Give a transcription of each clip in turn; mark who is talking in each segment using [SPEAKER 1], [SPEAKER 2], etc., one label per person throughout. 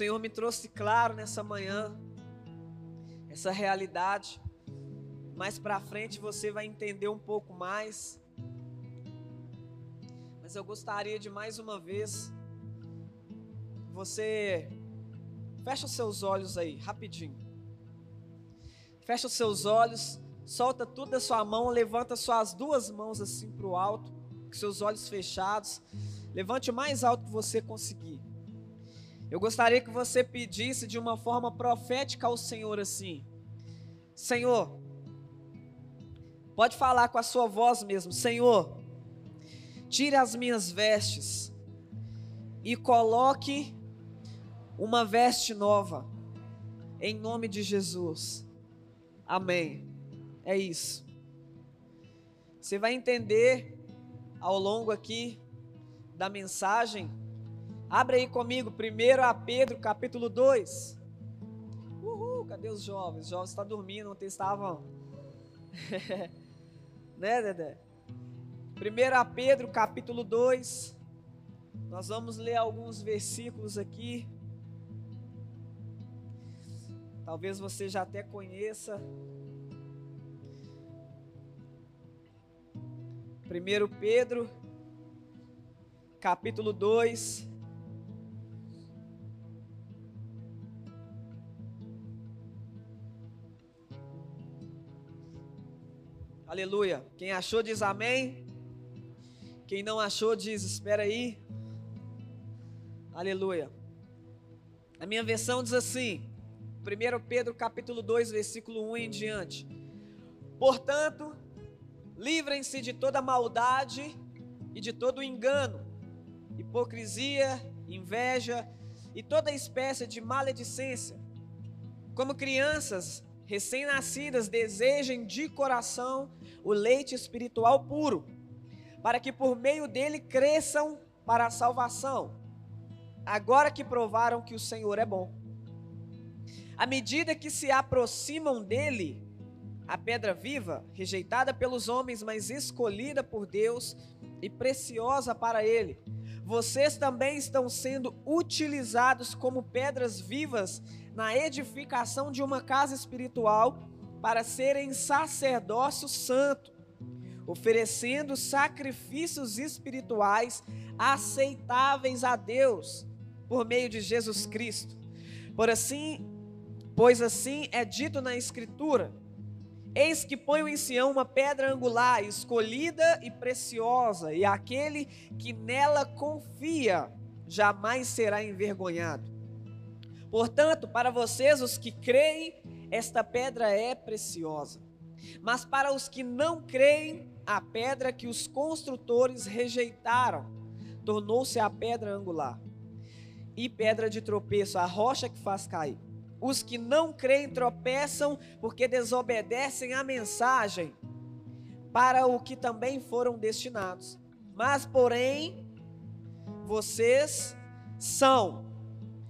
[SPEAKER 1] Senhor me trouxe claro nessa manhã essa realidade. Mais para frente você vai entender um pouco mais. Mas eu gostaria de mais uma vez você fecha os seus olhos aí, rapidinho. Fecha os seus olhos, solta tudo da sua mão, levanta suas duas mãos assim para o alto, com seus olhos fechados. Levante o mais alto que você conseguir. Eu gostaria que você pedisse de uma forma profética ao Senhor assim: Senhor, pode falar com a sua voz mesmo, Senhor, tire as minhas vestes e coloque uma veste nova, em nome de Jesus. Amém. É isso. Você vai entender ao longo aqui da mensagem Abre aí comigo, primeiro a Pedro, capítulo 2. Uhul, cadê os jovens? Os jovens estão dormindo, ontem estavam. né, Dedé? Primeiro a Pedro, capítulo 2. Nós vamos ler alguns versículos aqui. Talvez você já até conheça. Primeiro Pedro, capítulo 2. Aleluia. Quem achou diz amém. Quem não achou diz espera aí. Aleluia. A minha versão diz assim: 1 Pedro capítulo 2, versículo 1 em diante. Portanto, livrem-se de toda maldade e de todo engano, hipocrisia, inveja e toda espécie de maledicência. Como crianças recém-nascidas desejem de coração o leite espiritual puro, para que por meio dele cresçam para a salvação, agora que provaram que o Senhor é bom. À medida que se aproximam dele, a pedra viva, rejeitada pelos homens, mas escolhida por Deus e preciosa para ele, vocês também estão sendo utilizados como pedras vivas na edificação de uma casa espiritual para serem sacerdócio santo, oferecendo sacrifícios espirituais aceitáveis a Deus por meio de Jesus Cristo. Por assim, pois assim é dito na escritura: Eis que ponho em Sião uma pedra angular, escolhida e preciosa, e aquele que nela confia jamais será envergonhado. Portanto, para vocês, os que creem, esta pedra é preciosa. Mas para os que não creem, a pedra que os construtores rejeitaram tornou-se a pedra angular e pedra de tropeço, a rocha que faz cair. Os que não creem tropeçam porque desobedecem a mensagem para o que também foram destinados. Mas, porém, vocês são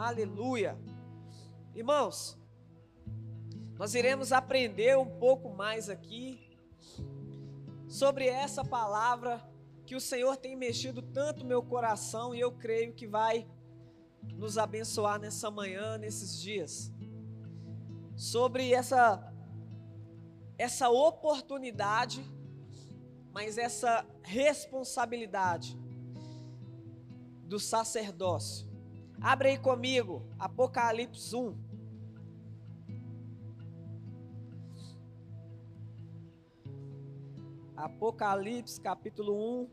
[SPEAKER 1] Aleluia. Irmãos, nós iremos aprender um pouco mais aqui sobre essa palavra que o Senhor tem mexido tanto meu coração e eu creio que vai nos abençoar nessa manhã, nesses dias. Sobre essa essa oportunidade, mas essa responsabilidade do sacerdócio. Abre aí comigo, Apocalipse 1. Apocalipse capítulo 1.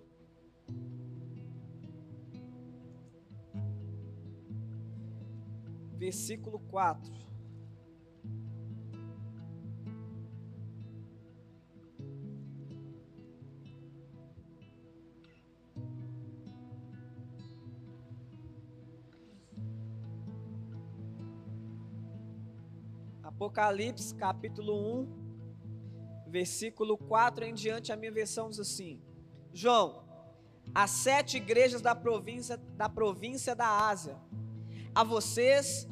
[SPEAKER 1] Versículo 4. Apocalipse capítulo 1, versículo 4 em diante, a minha versão diz assim: João, as sete igrejas da província da província da Ásia, a vocês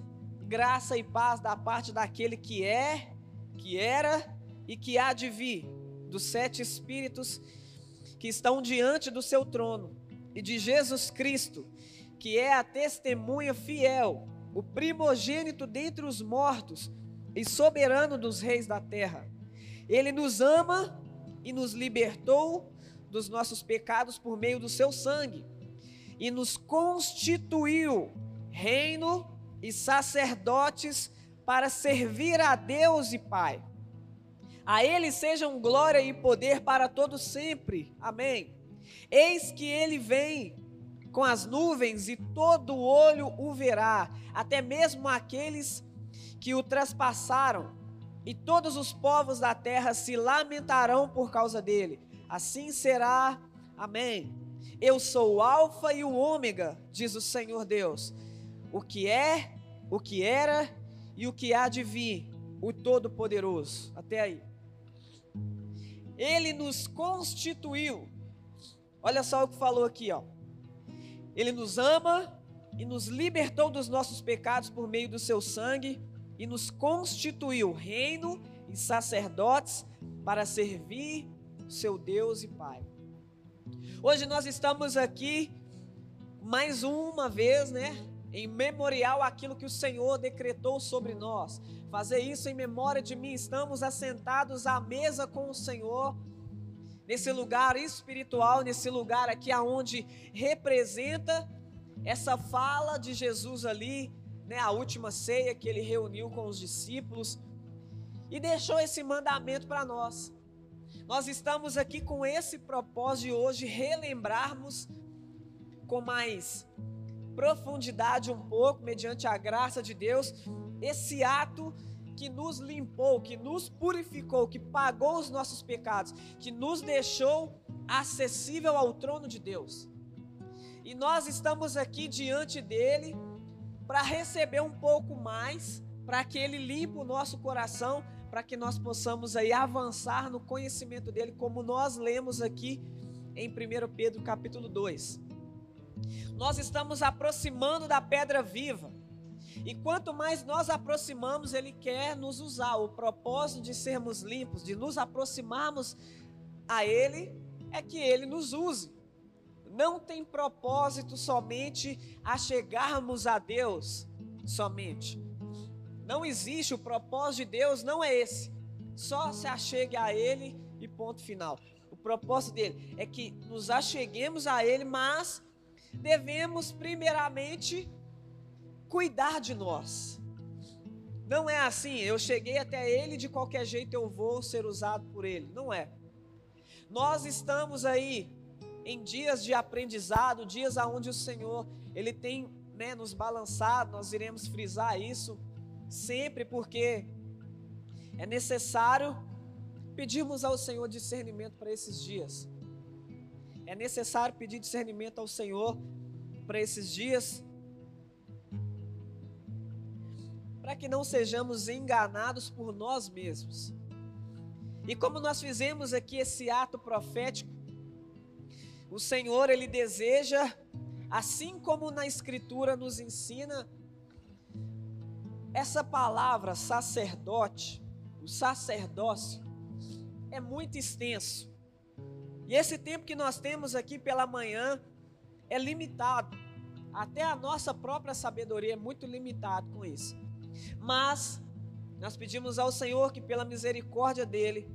[SPEAKER 1] graça e paz da parte daquele que é, que era e que há de vir, dos sete espíritos que estão diante do seu trono, e de Jesus Cristo, que é a testemunha fiel, o primogênito dentre os mortos e soberano dos reis da terra. Ele nos ama e nos libertou dos nossos pecados por meio do seu sangue e nos constituiu reino e sacerdotes para servir a Deus e Pai. A Ele sejam glória e poder para todos sempre. Amém. Eis que Ele vem com as nuvens e todo olho o verá, até mesmo aqueles que o traspassaram, e todos os povos da terra se lamentarão por causa dele. Assim será. Amém. Eu sou o Alfa e o Ômega, diz o Senhor Deus. O que é, o que era e o que há de vir, o Todo-Poderoso. Até aí. Ele nos constituiu. Olha só o que falou aqui, ó. Ele nos ama e nos libertou dos nossos pecados por meio do seu sangue e nos constituiu reino e sacerdotes para servir seu Deus e Pai. Hoje nós estamos aqui mais uma vez, né, em memorial aquilo que o Senhor decretou sobre nós. Fazer isso em memória de mim. Estamos assentados à mesa com o Senhor nesse lugar espiritual, nesse lugar aqui aonde representa essa fala de Jesus ali, né, a última ceia que ele reuniu com os discípulos e deixou esse mandamento para nós. Nós estamos aqui com esse propósito de hoje relembrarmos com mais profundidade um pouco, mediante a graça de Deus, esse ato que nos limpou, que nos purificou, que pagou os nossos pecados, que nos deixou acessível ao trono de Deus. E nós estamos aqui diante dele para receber um pouco mais, para que ele limpe o nosso coração, para que nós possamos aí avançar no conhecimento dele, como nós lemos aqui em 1 Pedro capítulo 2. Nós estamos aproximando da pedra viva. E quanto mais nós aproximamos, ele quer nos usar. O propósito de sermos limpos, de nos aproximarmos a ele, é que ele nos use. Não tem propósito somente a chegarmos a Deus somente. Não existe, o propósito de Deus não é esse. Só se achegue a Ele e ponto final. O propósito dele é que nos acheguemos a Ele, mas devemos primeiramente cuidar de nós. Não é assim, eu cheguei até Ele, de qualquer jeito eu vou ser usado por Ele. Não é. Nós estamos aí em dias de aprendizado, dias aonde o Senhor Ele tem né, nos balançado, nós iremos frisar isso sempre porque é necessário pedirmos ao Senhor discernimento para esses dias. É necessário pedir discernimento ao Senhor para esses dias, para que não sejamos enganados por nós mesmos. E como nós fizemos aqui esse ato profético, o Senhor ele deseja, assim como na Escritura nos ensina, essa palavra sacerdote, o sacerdócio, é muito extenso. E esse tempo que nós temos aqui pela manhã é limitado. Até a nossa própria sabedoria é muito limitado com isso. Mas nós pedimos ao Senhor que pela misericórdia dele,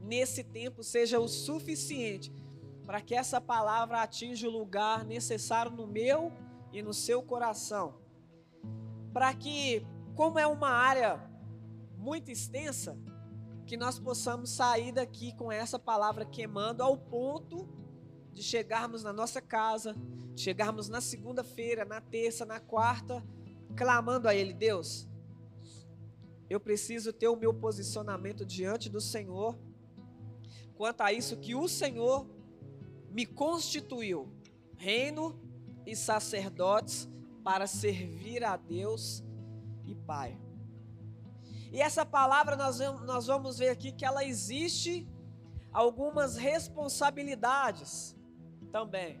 [SPEAKER 1] nesse tempo seja o suficiente para que essa palavra atinja o lugar necessário no meu e no seu coração. Para que como é uma área muito extensa, que nós possamos sair daqui com essa palavra queimando ao ponto de chegarmos na nossa casa, chegarmos na segunda-feira, na terça, na quarta, clamando a Ele, Deus, eu preciso ter o meu posicionamento diante do Senhor quanto a isso que o Senhor me constituiu, reino e sacerdotes para servir a Deus e Pai. E essa palavra nós, nós vamos ver aqui que ela existe algumas responsabilidades também.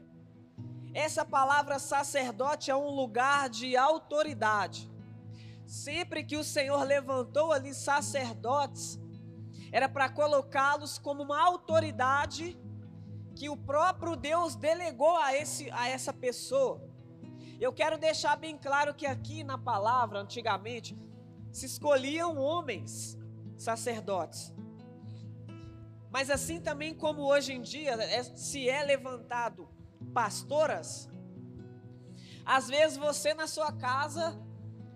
[SPEAKER 1] Essa palavra sacerdote é um lugar de autoridade. Sempre que o Senhor levantou ali sacerdotes, era para colocá-los como uma autoridade que o próprio Deus delegou a, esse, a essa pessoa. Eu quero deixar bem claro que aqui na palavra, antigamente, se escolhiam homens sacerdotes. Mas assim também como hoje em dia é, se é levantado pastoras, às vezes você na sua casa,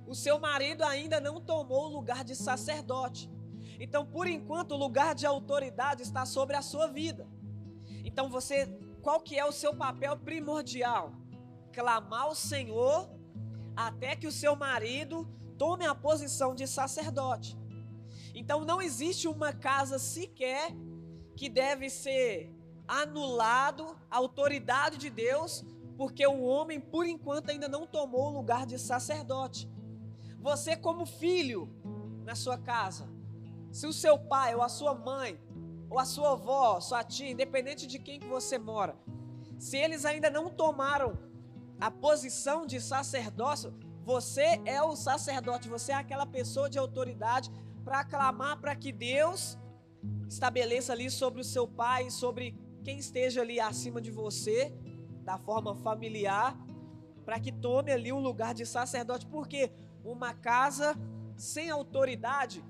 [SPEAKER 1] o seu marido ainda não tomou o lugar de sacerdote. Então, por enquanto, o lugar de autoridade está sobre a sua vida. Então, você, qual que é o seu papel primordial? Clamar ao Senhor até que o seu marido tome a posição de sacerdote. Então, não existe uma casa sequer que deve ser anulado a autoridade de Deus, porque o homem, por enquanto, ainda não tomou o lugar de sacerdote. Você, como filho na sua casa, se o seu pai ou a sua mãe, ou a sua avó, sua tia, independente de quem que você mora, se eles ainda não tomaram a posição de sacerdócio, você é o sacerdote, você é aquela pessoa de autoridade para aclamar para que Deus estabeleça ali sobre o seu pai, sobre quem esteja ali acima de você, da forma familiar, para que tome ali o lugar de sacerdote, porque uma casa sem autoridade,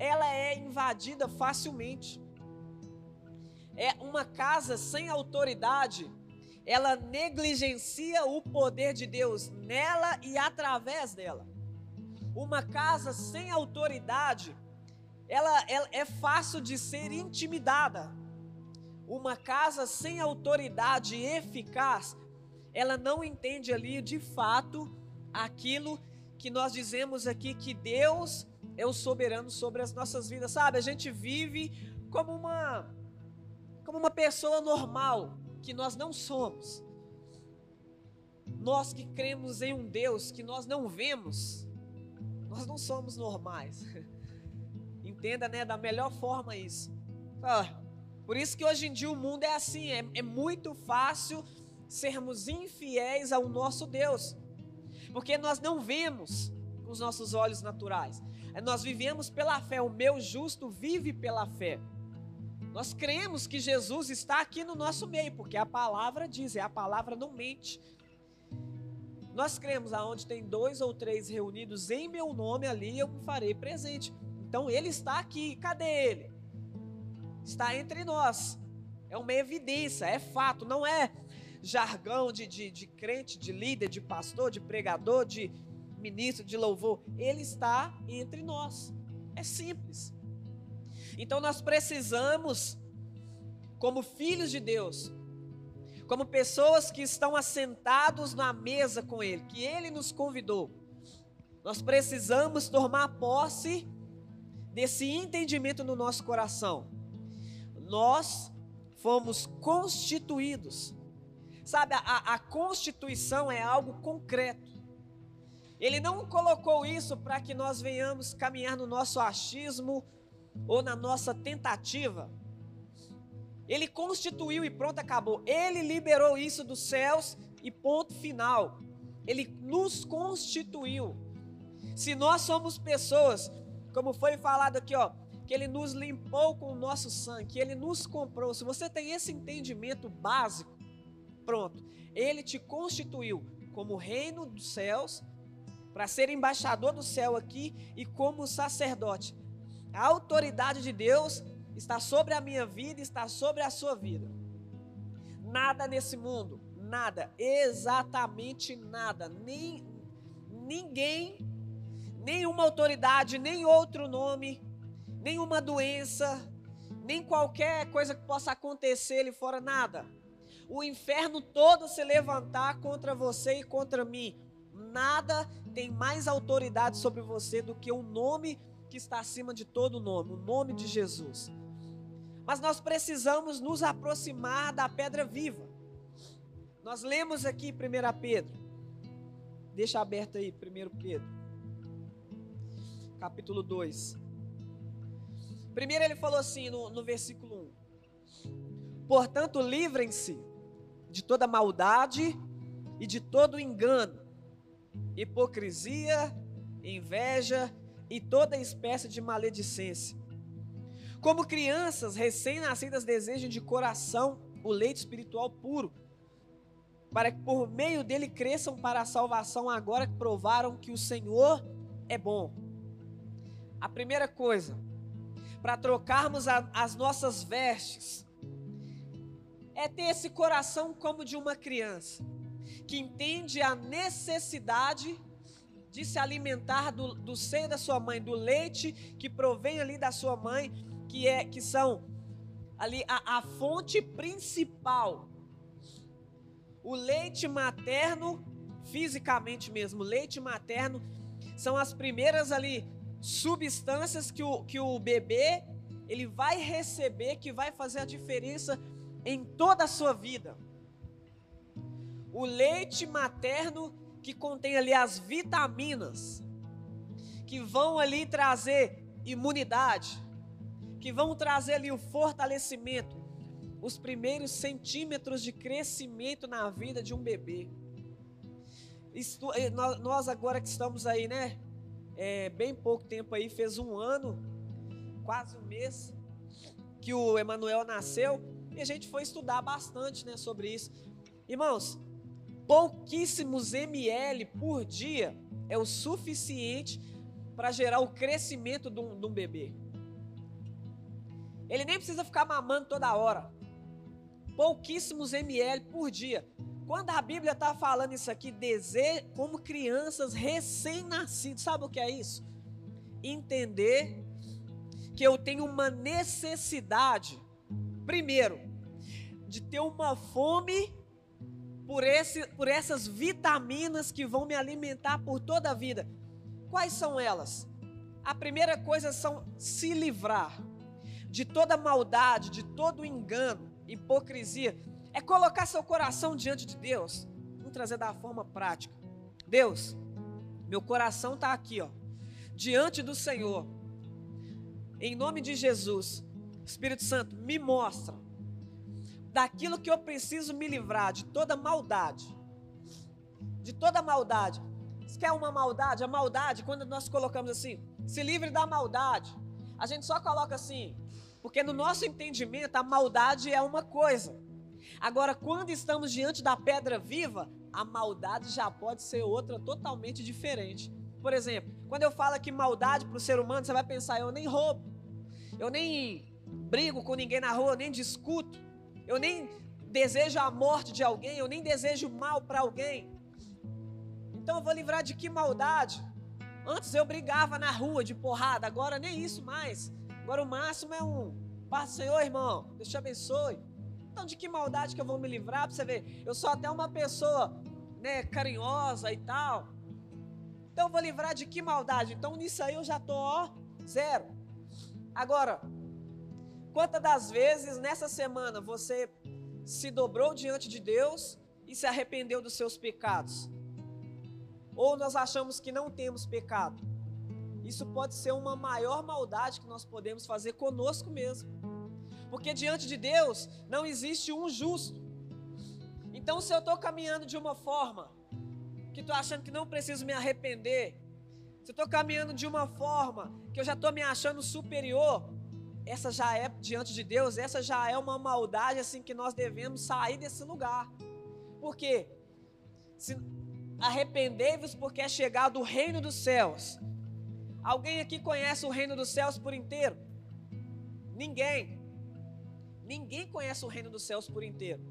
[SPEAKER 1] ela é invadida facilmente. É uma casa sem autoridade, ela negligencia o poder de Deus nela e através dela. Uma casa sem autoridade, ela, ela é fácil de ser intimidada. Uma casa sem autoridade eficaz, ela não entende ali de fato aquilo que nós dizemos aqui que Deus é o soberano sobre as nossas vidas, sabe? A gente vive como uma como uma pessoa normal que nós não somos. Nós que cremos em um Deus que nós não vemos, nós não somos normais. Entenda, né, da melhor forma isso. Ah, por isso que hoje em dia o mundo é assim, é, é muito fácil sermos infiéis ao nosso Deus, porque nós não vemos com os nossos olhos naturais, é, nós vivemos pela fé, o meu justo vive pela fé. Nós cremos que Jesus está aqui no nosso meio, porque a palavra diz, é a palavra não mente. Nós cremos aonde tem dois ou três reunidos em meu nome ali, eu me farei presente. Então ele está aqui, cadê ele? está entre nós. É uma evidência, é fato, não é jargão de, de, de crente, de líder, de pastor, de pregador, de ministro, de louvor. Ele está entre nós. É simples. Então nós precisamos, como filhos de Deus, como pessoas que estão assentados na mesa com Ele, que Ele nos convidou, nós precisamos tomar posse desse entendimento no nosso coração nós fomos constituídos. Sabe, a, a constituição é algo concreto. Ele não colocou isso para que nós venhamos caminhar no nosso achismo ou na nossa tentativa. Ele constituiu e pronto, acabou. Ele liberou isso dos céus e ponto final. Ele nos constituiu. Se nós somos pessoas, como foi falado aqui, ó, que Ele nos limpou com o nosso sangue, que Ele nos comprou. Se você tem esse entendimento básico, pronto, Ele te constituiu como reino dos céus, para ser embaixador do céu aqui e como sacerdote. A autoridade de Deus está sobre a minha vida, está sobre a sua vida. Nada nesse mundo, nada, exatamente nada, nem ninguém, nenhuma autoridade, nem outro nome nenhuma doença, nem qualquer coisa que possa acontecer ali fora, nada. O inferno todo se levantar contra você e contra mim, nada tem mais autoridade sobre você do que o nome que está acima de todo nome, o nome de Jesus. Mas nós precisamos nos aproximar da pedra viva. Nós lemos aqui 1 Pedro. Deixa aberto aí, 1 Pedro capítulo 2. Primeiro ele falou assim no, no versículo 1: Portanto, livrem-se de toda maldade e de todo engano, hipocrisia, inveja e toda espécie de maledicência. Como crianças recém-nascidas desejam de coração o leite espiritual puro, para que por meio dele cresçam para a salvação agora que provaram que o Senhor é bom. A primeira coisa, para trocarmos a, as nossas vestes, é ter esse coração como de uma criança, que entende a necessidade de se alimentar do, do seio da sua mãe, do leite que provém ali da sua mãe, que é que são ali a, a fonte principal. O leite materno, fisicamente mesmo, leite materno são as primeiras ali substâncias que o, que o bebê ele vai receber que vai fazer a diferença em toda a sua vida. O leite materno que contém ali as vitaminas que vão ali trazer imunidade, que vão trazer ali o fortalecimento, os primeiros centímetros de crescimento na vida de um bebê. Eh, nós agora que estamos aí, né? É, bem pouco tempo aí, fez um ano, quase um mês, que o Emanuel nasceu, e a gente foi estudar bastante né, sobre isso. Irmãos, pouquíssimos ml por dia é o suficiente para gerar o crescimento de um, de um bebê. Ele nem precisa ficar mamando toda hora. Pouquíssimos ml por dia. Quando a Bíblia está falando isso aqui, dese... como crianças recém-nascidos, sabe o que é isso? Entender que eu tenho uma necessidade, primeiro, de ter uma fome por, esse, por essas vitaminas que vão me alimentar por toda a vida. Quais são elas? A primeira coisa são se livrar de toda maldade, de todo engano, hipocrisia é colocar seu coração diante de Deus. Vamos trazer da forma prática. Deus, meu coração está aqui, ó, diante do Senhor. Em nome de Jesus, Espírito Santo, me mostra daquilo que eu preciso me livrar, de toda maldade. De toda maldade. Você quer uma maldade? A maldade, quando nós colocamos assim, se livre da maldade. A gente só coloca assim, porque no nosso entendimento a maldade é uma coisa. Agora, quando estamos diante da pedra viva, a maldade já pode ser outra totalmente diferente. Por exemplo, quando eu falo aqui maldade para o ser humano, você vai pensar: eu nem roubo, eu nem brigo com ninguém na rua, eu nem discuto, eu nem desejo a morte de alguém, eu nem desejo mal para alguém. Então eu vou livrar de que maldade? Antes eu brigava na rua de porrada, agora nem isso mais. Agora o máximo é um Paz Senhor, irmão, Deus te abençoe. Então, de que maldade que eu vou me livrar? Para você ver, eu sou até uma pessoa né, carinhosa e tal. Então, eu vou livrar de que maldade? Então, nisso aí eu já estou, ó, zero. Agora, quantas das vezes nessa semana você se dobrou diante de Deus e se arrependeu dos seus pecados? Ou nós achamos que não temos pecado? Isso pode ser uma maior maldade que nós podemos fazer conosco mesmo. Porque diante de Deus não existe um justo. Então, se eu estou caminhando de uma forma que estou achando que não preciso me arrepender, se eu estou caminhando de uma forma que eu já estou me achando superior, essa já é diante de Deus, essa já é uma maldade assim que nós devemos sair desse lugar. Por quê? Se arrependei-vos porque é chegado o reino dos céus. Alguém aqui conhece o reino dos céus por inteiro? Ninguém. Ninguém conhece o reino dos céus por inteiro.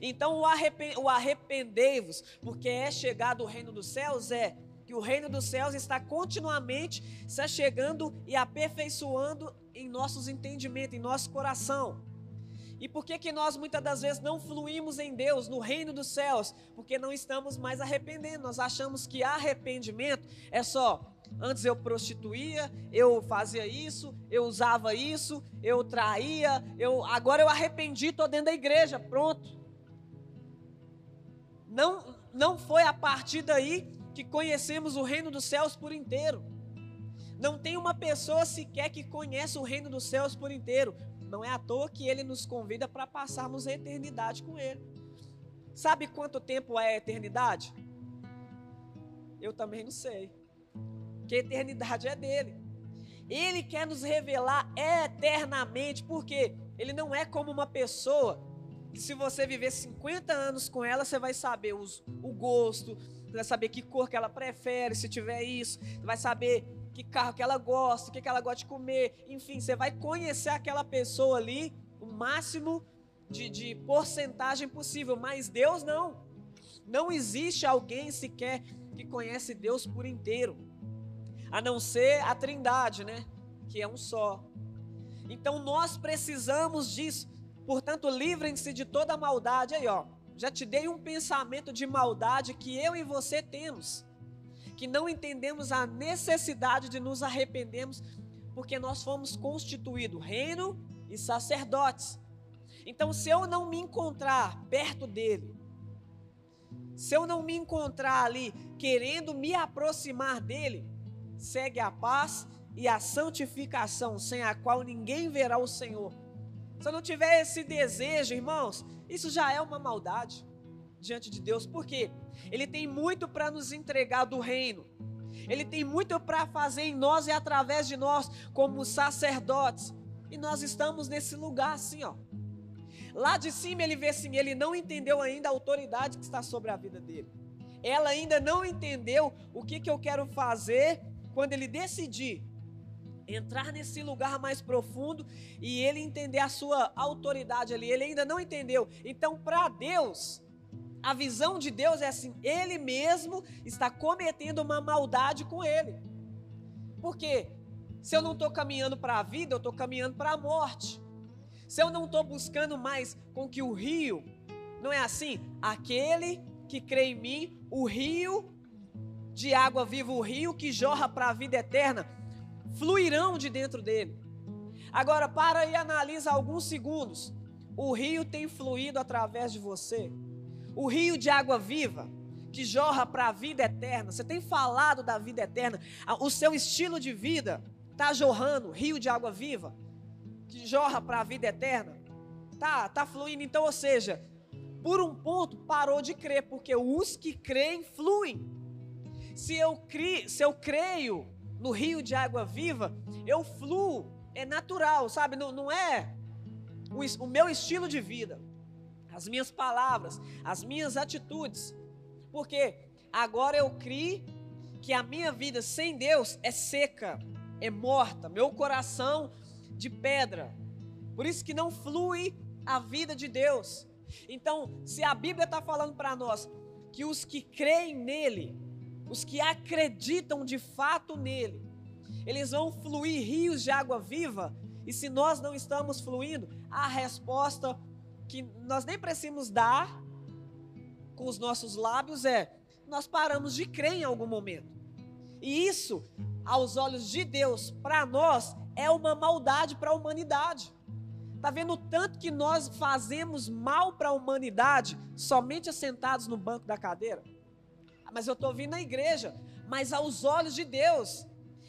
[SPEAKER 1] Então, o arrependei-vos, porque é chegado o reino dos céus, é que o reino dos céus está continuamente se chegando e aperfeiçoando em nossos entendimentos, em nosso coração. E por que, que nós muitas das vezes não fluímos em Deus, no reino dos céus? Porque não estamos mais arrependendo. Nós achamos que arrependimento é só Antes eu prostituía, eu fazia isso, eu usava isso, eu traía, eu agora eu arrependi, estou dentro da igreja, pronto. Não, não foi a partir daí que conhecemos o reino dos céus por inteiro. Não tem uma pessoa sequer que conhece o reino dos céus por inteiro. Não é à toa que ele nos convida para passarmos a eternidade com ele. Sabe quanto tempo é a eternidade? Eu também não sei. Que a eternidade é dele. Ele quer nos revelar eternamente, porque ele não é como uma pessoa que se você viver 50 anos com ela, você vai saber os, o gosto, você vai saber que cor que ela prefere, se tiver isso, você vai saber que carro que ela gosta, o que, que ela gosta de comer, enfim, você vai conhecer aquela pessoa ali, o máximo de, de porcentagem possível, mas Deus não. Não existe alguém sequer que conhece Deus por inteiro, a não ser a Trindade, né? Que é um só. Então nós precisamos disso. Portanto, livrem-se de toda maldade. Aí, ó, já te dei um pensamento de maldade que eu e você temos, que não entendemos a necessidade de nos arrependermos, porque nós fomos constituídos reino e sacerdotes. Então, se eu não me encontrar perto dele, se eu não me encontrar ali querendo me aproximar dele, segue a paz e a santificação, sem a qual ninguém verá o Senhor. Se eu não tiver esse desejo, irmãos, isso já é uma maldade diante de Deus, porque Ele tem muito para nos entregar do reino, Ele tem muito para fazer em nós e através de nós, como sacerdotes, e nós estamos nesse lugar assim, ó. Lá de cima ele vê assim, ele não entendeu ainda a autoridade que está sobre a vida dele. Ela ainda não entendeu o que, que eu quero fazer quando ele decidir entrar nesse lugar mais profundo e ele entender a sua autoridade ali. Ele ainda não entendeu. Então, para Deus, a visão de Deus é assim: ele mesmo está cometendo uma maldade com ele. Porque se eu não estou caminhando para a vida, eu estou caminhando para a morte se eu não estou buscando mais com que o rio, não é assim? Aquele que crê em mim, o rio de água viva, o rio que jorra para a vida eterna, fluirão de dentro dele. Agora, para e analisa alguns segundos. O rio tem fluído através de você. O rio de água viva, que jorra para a vida eterna. Você tem falado da vida eterna. O seu estilo de vida está jorrando, rio de água viva que jorra para a vida eterna, tá, tá fluindo. Então, ou seja, por um ponto parou de crer, porque os que creem fluem. Se eu, cri, se eu creio no rio de água viva, eu fluo, é natural, sabe? Não, não é o, o meu estilo de vida, as minhas palavras, as minhas atitudes, porque agora eu criei que a minha vida sem Deus é seca, é morta, meu coração de pedra. Por isso que não flui a vida de Deus. Então, se a Bíblia está falando para nós que os que creem nele, os que acreditam de fato nele, eles vão fluir rios de água viva, e se nós não estamos fluindo, a resposta que nós nem precisamos dar com os nossos lábios é: nós paramos de crer em algum momento. E isso, aos olhos de Deus, para nós, é uma maldade para a humanidade. Está vendo o tanto que nós fazemos mal para a humanidade somente assentados no banco da cadeira? Ah, mas eu estou vindo na igreja. Mas aos olhos de Deus,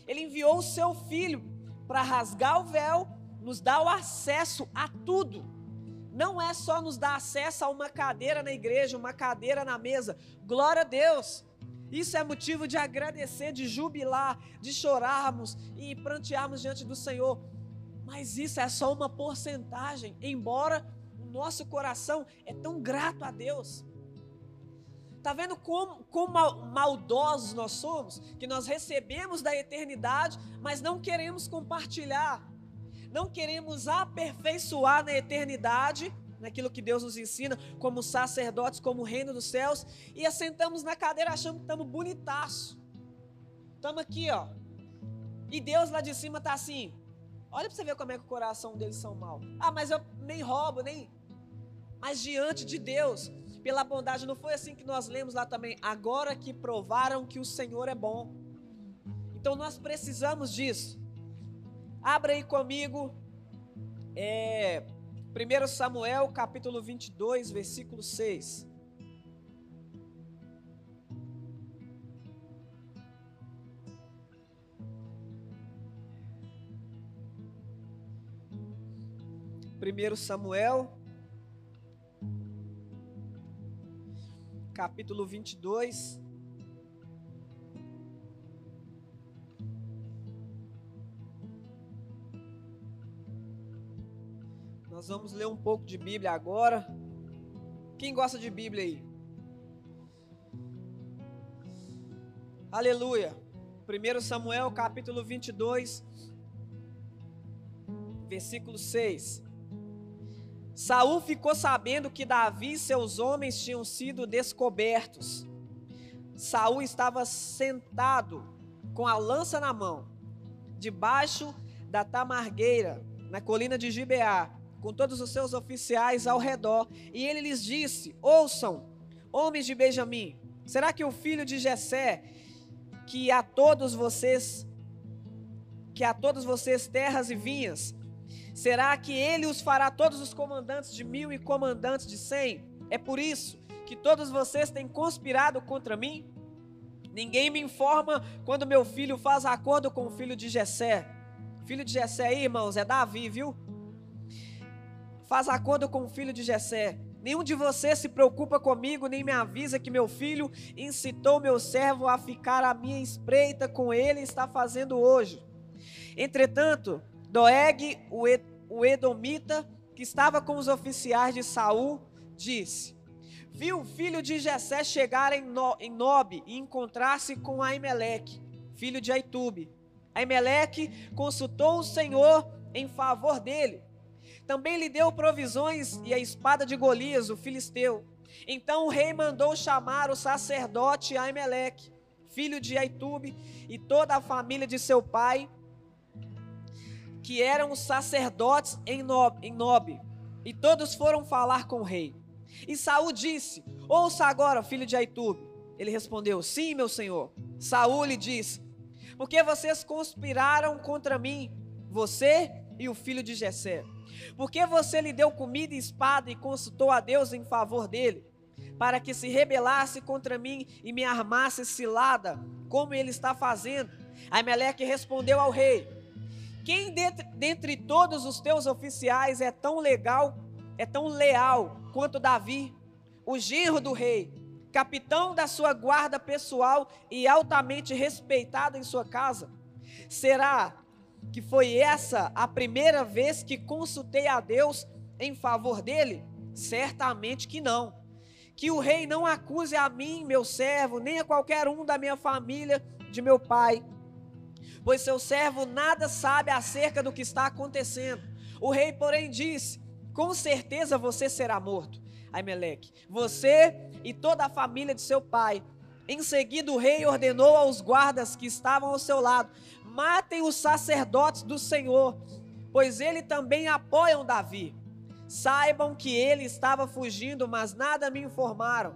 [SPEAKER 1] Ele enviou o seu Filho para rasgar o véu, nos dar o acesso a tudo. Não é só nos dar acesso a uma cadeira na igreja, uma cadeira na mesa. Glória a Deus. Isso é motivo de agradecer, de jubilar, de chorarmos e prantearmos diante do Senhor. Mas isso é só uma porcentagem, embora o nosso coração é tão grato a Deus. Está vendo como, como maldosos nós somos? Que nós recebemos da eternidade, mas não queremos compartilhar, não queremos aperfeiçoar na eternidade naquilo que Deus nos ensina, como sacerdotes, como reino dos céus, e assentamos na cadeira achando que estamos bonitaço. Estamos aqui, ó. E Deus lá de cima está assim. Olha para você ver como é que o coração deles são mal. Ah, mas eu nem roubo, nem. Mas diante de Deus, pela bondade, não foi assim que nós lemos lá também. Agora que provaram que o Senhor é bom. Então nós precisamos disso. Abra aí comigo, é, 1 Samuel capítulo 22, versículo 6. Primeiro Samuel, capítulo 22, Nós vamos ler um pouco de Bíblia agora. Quem gosta de Bíblia aí? Aleluia. 1 Samuel capítulo 22, versículo 6. Saul ficou sabendo que Davi e seus homens tinham sido descobertos. Saul estava sentado com a lança na mão, debaixo da tamargueira, na colina de Gibeá, com todos os seus oficiais ao redor, e ele lhes disse: Ouçam, homens de Benjamim, será que o filho de Jessé, que a todos vocês que a todos vocês terras e vinhas, será que ele os fará todos os comandantes de mil e comandantes de cem? É por isso que todos vocês têm conspirado contra mim? Ninguém me informa quando meu filho faz acordo com o filho de Jessé. Filho de Jessé aí, irmãos, é Davi, viu? Faz acordo com o filho de Jessé. Nenhum de vocês se preocupa comigo, nem me avisa que meu filho incitou meu servo a ficar à minha espreita com ele e está fazendo hoje. Entretanto, Doeg, o Edomita, que estava com os oficiais de Saul, disse: Viu o filho de Jessé chegar em Nob e encontrar-se com Aimeleque, filho de Aitube. Aimeleque consultou o Senhor em favor dele também lhe deu provisões e a espada de Golias, o filisteu. Então o rei mandou chamar o sacerdote Aimeleque, filho de Aitube, e toda a família de seu pai, que eram os sacerdotes em Nob, em Nob. E todos foram falar com o rei. E Saul disse: Ouça agora, filho de Aitube. Ele respondeu: Sim, meu senhor. Saul lhe disse: Porque vocês conspiraram contra mim, você e o filho de Jessé. Porque você lhe deu comida e espada e consultou a Deus em favor dele, para que se rebelasse contra mim e me armasse cilada, como ele está fazendo? Aimeleque respondeu ao rei: Quem dentre, dentre todos os teus oficiais é tão legal, é tão leal quanto Davi, o genro do rei, capitão da sua guarda pessoal e altamente respeitado em sua casa? Será que foi essa a primeira vez que consultei a Deus em favor dele? Certamente que não. Que o rei não acuse a mim, meu servo, nem a qualquer um da minha família, de meu pai, pois seu servo nada sabe acerca do que está acontecendo. O rei, porém, disse: Com certeza você será morto, Aimeleque, você e toda a família de seu pai. Em seguida, o rei ordenou aos guardas que estavam ao seu lado: matem os sacerdotes do Senhor, pois ele também apoiam Davi. Saibam que ele estava fugindo, mas nada me informaram.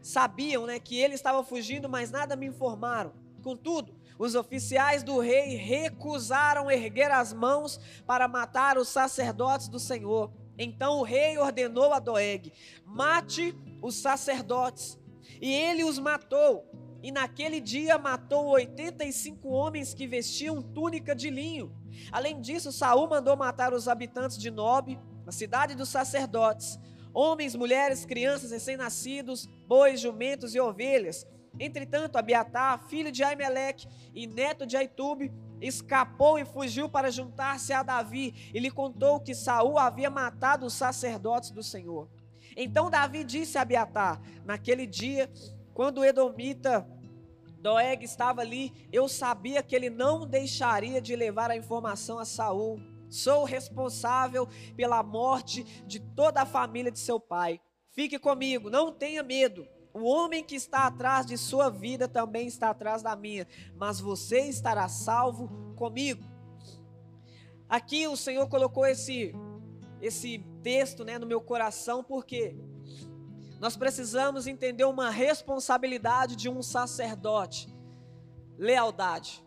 [SPEAKER 1] Sabiam, né, que ele estava fugindo, mas nada me informaram. Contudo, os oficiais do rei recusaram erguer as mãos para matar os sacerdotes do Senhor. Então o rei ordenou a Doeg: mate os sacerdotes. E ele os matou. E naquele dia matou 85 homens que vestiam túnica de linho. Além disso, Saul mandou matar os habitantes de Nob, a cidade dos sacerdotes, homens, mulheres, crianças, recém-nascidos, bois, jumentos e ovelhas. Entretanto, Abiatar, filho de Aimeleque e neto de Aitube, escapou e fugiu para juntar-se a Davi e lhe contou que Saul havia matado os sacerdotes do Senhor. Então Davi disse a Abiatar: Naquele dia quando o Edomita Doeg estava ali, eu sabia que ele não deixaria de levar a informação a Saul. Sou responsável pela morte de toda a família de seu pai. Fique comigo, não tenha medo. O homem que está atrás de sua vida também está atrás da minha, mas você estará salvo comigo. Aqui o Senhor colocou esse esse texto, né, no meu coração porque nós precisamos entender uma responsabilidade de um sacerdote: lealdade.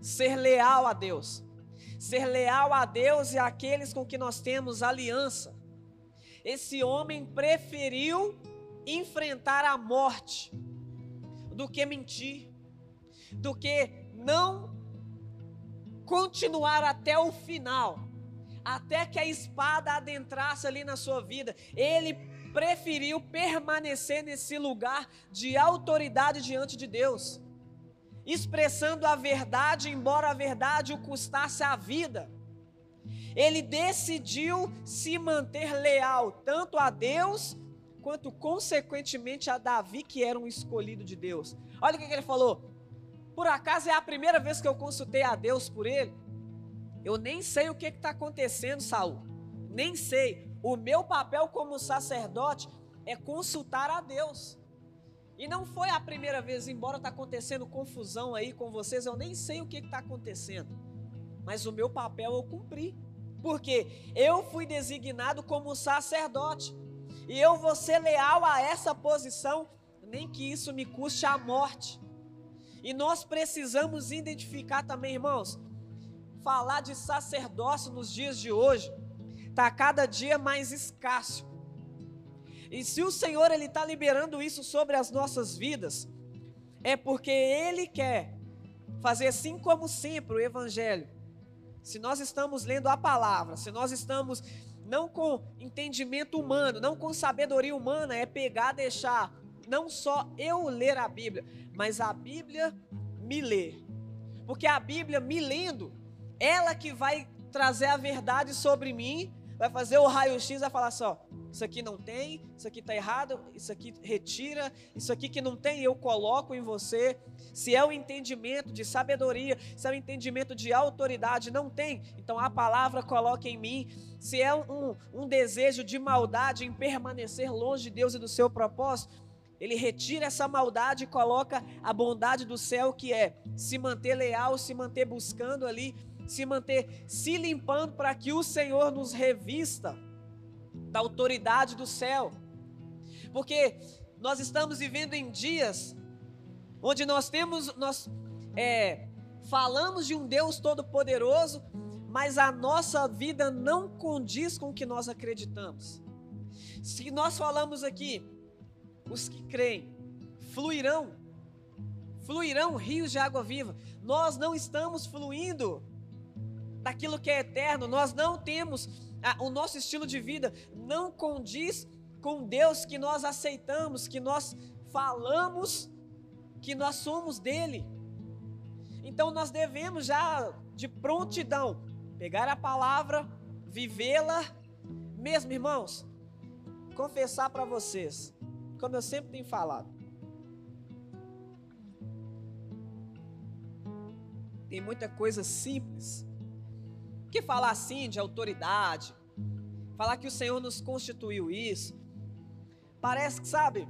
[SPEAKER 1] Ser leal a Deus. Ser leal a Deus e àqueles com que nós temos aliança. Esse homem preferiu enfrentar a morte do que mentir, do que não continuar até o final. até que a espada adentrasse ali na sua vida. Ele preferiu permanecer nesse lugar de autoridade diante de Deus, expressando a verdade, embora a verdade o custasse a vida. Ele decidiu se manter leal tanto a Deus quanto consequentemente a Davi, que era um escolhido de Deus. Olha o que ele falou: por acaso é a primeira vez que eu consultei a Deus por ele? Eu nem sei o que está acontecendo, Saul. Nem sei. O meu papel como sacerdote é consultar a Deus. E não foi a primeira vez, embora está acontecendo confusão aí com vocês, eu nem sei o que está acontecendo. Mas o meu papel eu cumpri. Porque eu fui designado como sacerdote. E eu vou ser leal a essa posição, nem que isso me custe a morte. E nós precisamos identificar também, irmãos, falar de sacerdócio nos dias de hoje está cada dia mais escasso. E se o Senhor ele está liberando isso sobre as nossas vidas, é porque Ele quer fazer assim como sempre o Evangelho. Se nós estamos lendo a palavra, se nós estamos não com entendimento humano, não com sabedoria humana, é pegar, deixar não só eu ler a Bíblia, mas a Bíblia me ler. Porque a Bíblia me lendo, ela que vai trazer a verdade sobre mim, vai fazer o raio-x, vai falar só, isso aqui não tem, isso aqui está errado, isso aqui retira, isso aqui que não tem eu coloco em você. Se é o um entendimento de sabedoria, se é o um entendimento de autoridade, não tem, então a palavra coloca em mim. Se é um, um desejo de maldade em permanecer longe de Deus e do seu propósito, ele retira essa maldade e coloca a bondade do céu, que é se manter leal, se manter buscando ali, se manter se limpando para que o Senhor nos revista da autoridade do céu. Porque nós estamos vivendo em dias onde nós temos, nós é, falamos de um Deus todo-poderoso, mas a nossa vida não condiz com o que nós acreditamos. Se nós falamos aqui, os que creem, fluirão, fluirão rios de água viva. Nós não estamos fluindo daquilo que é eterno, nós não temos, a, o nosso estilo de vida não condiz com Deus que nós aceitamos, que nós falamos, que nós somos dele. Então nós devemos já de prontidão pegar a palavra, vivê-la, mesmo irmãos, confessar para vocês como eu sempre tenho falado. Tem muita coisa simples. Que falar assim de autoridade, falar que o Senhor nos constituiu isso, parece que, sabe,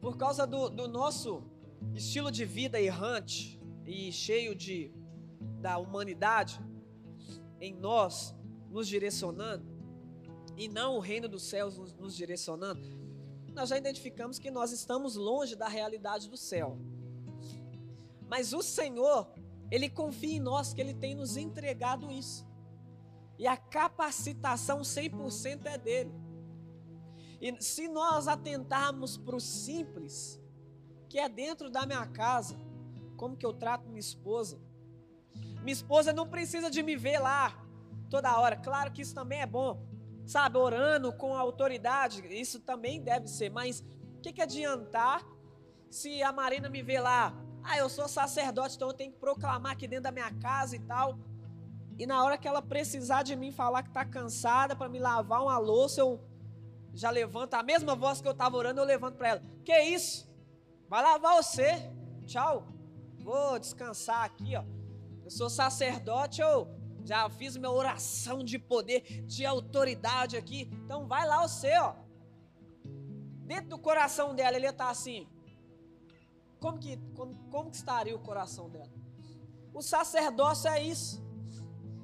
[SPEAKER 1] por causa do, do nosso estilo de vida errante e cheio de da humanidade em nós, nos direcionando, e não o reino dos céus nos, nos direcionando, nós já identificamos que nós estamos longe da realidade do céu. Mas o Senhor, Ele confia em nós que Ele tem nos entregado isso. E a capacitação 100% é dele. E se nós atentarmos para o simples, que é dentro da minha casa, como que eu trato minha esposa? Minha esposa não precisa de me ver lá toda hora. Claro que isso também é bom sabe, orando com autoridade, isso também deve ser, mas o que, que adiantar se a Marina me vê lá, ah, eu sou sacerdote, então eu tenho que proclamar aqui dentro da minha casa e tal, e na hora que ela precisar de mim falar que está cansada para me lavar uma louça, eu já levanto, a mesma voz que eu estava orando, eu levanto para ela, que isso? Vai lavar você, tchau, vou descansar aqui, ó, eu sou sacerdote, eu já fiz minha oração de poder, de autoridade aqui. Então vai lá você, ó. Dentro do coração dela, ele está assim. Como que, como, como que estaria o coração dela? O sacerdócio é isso.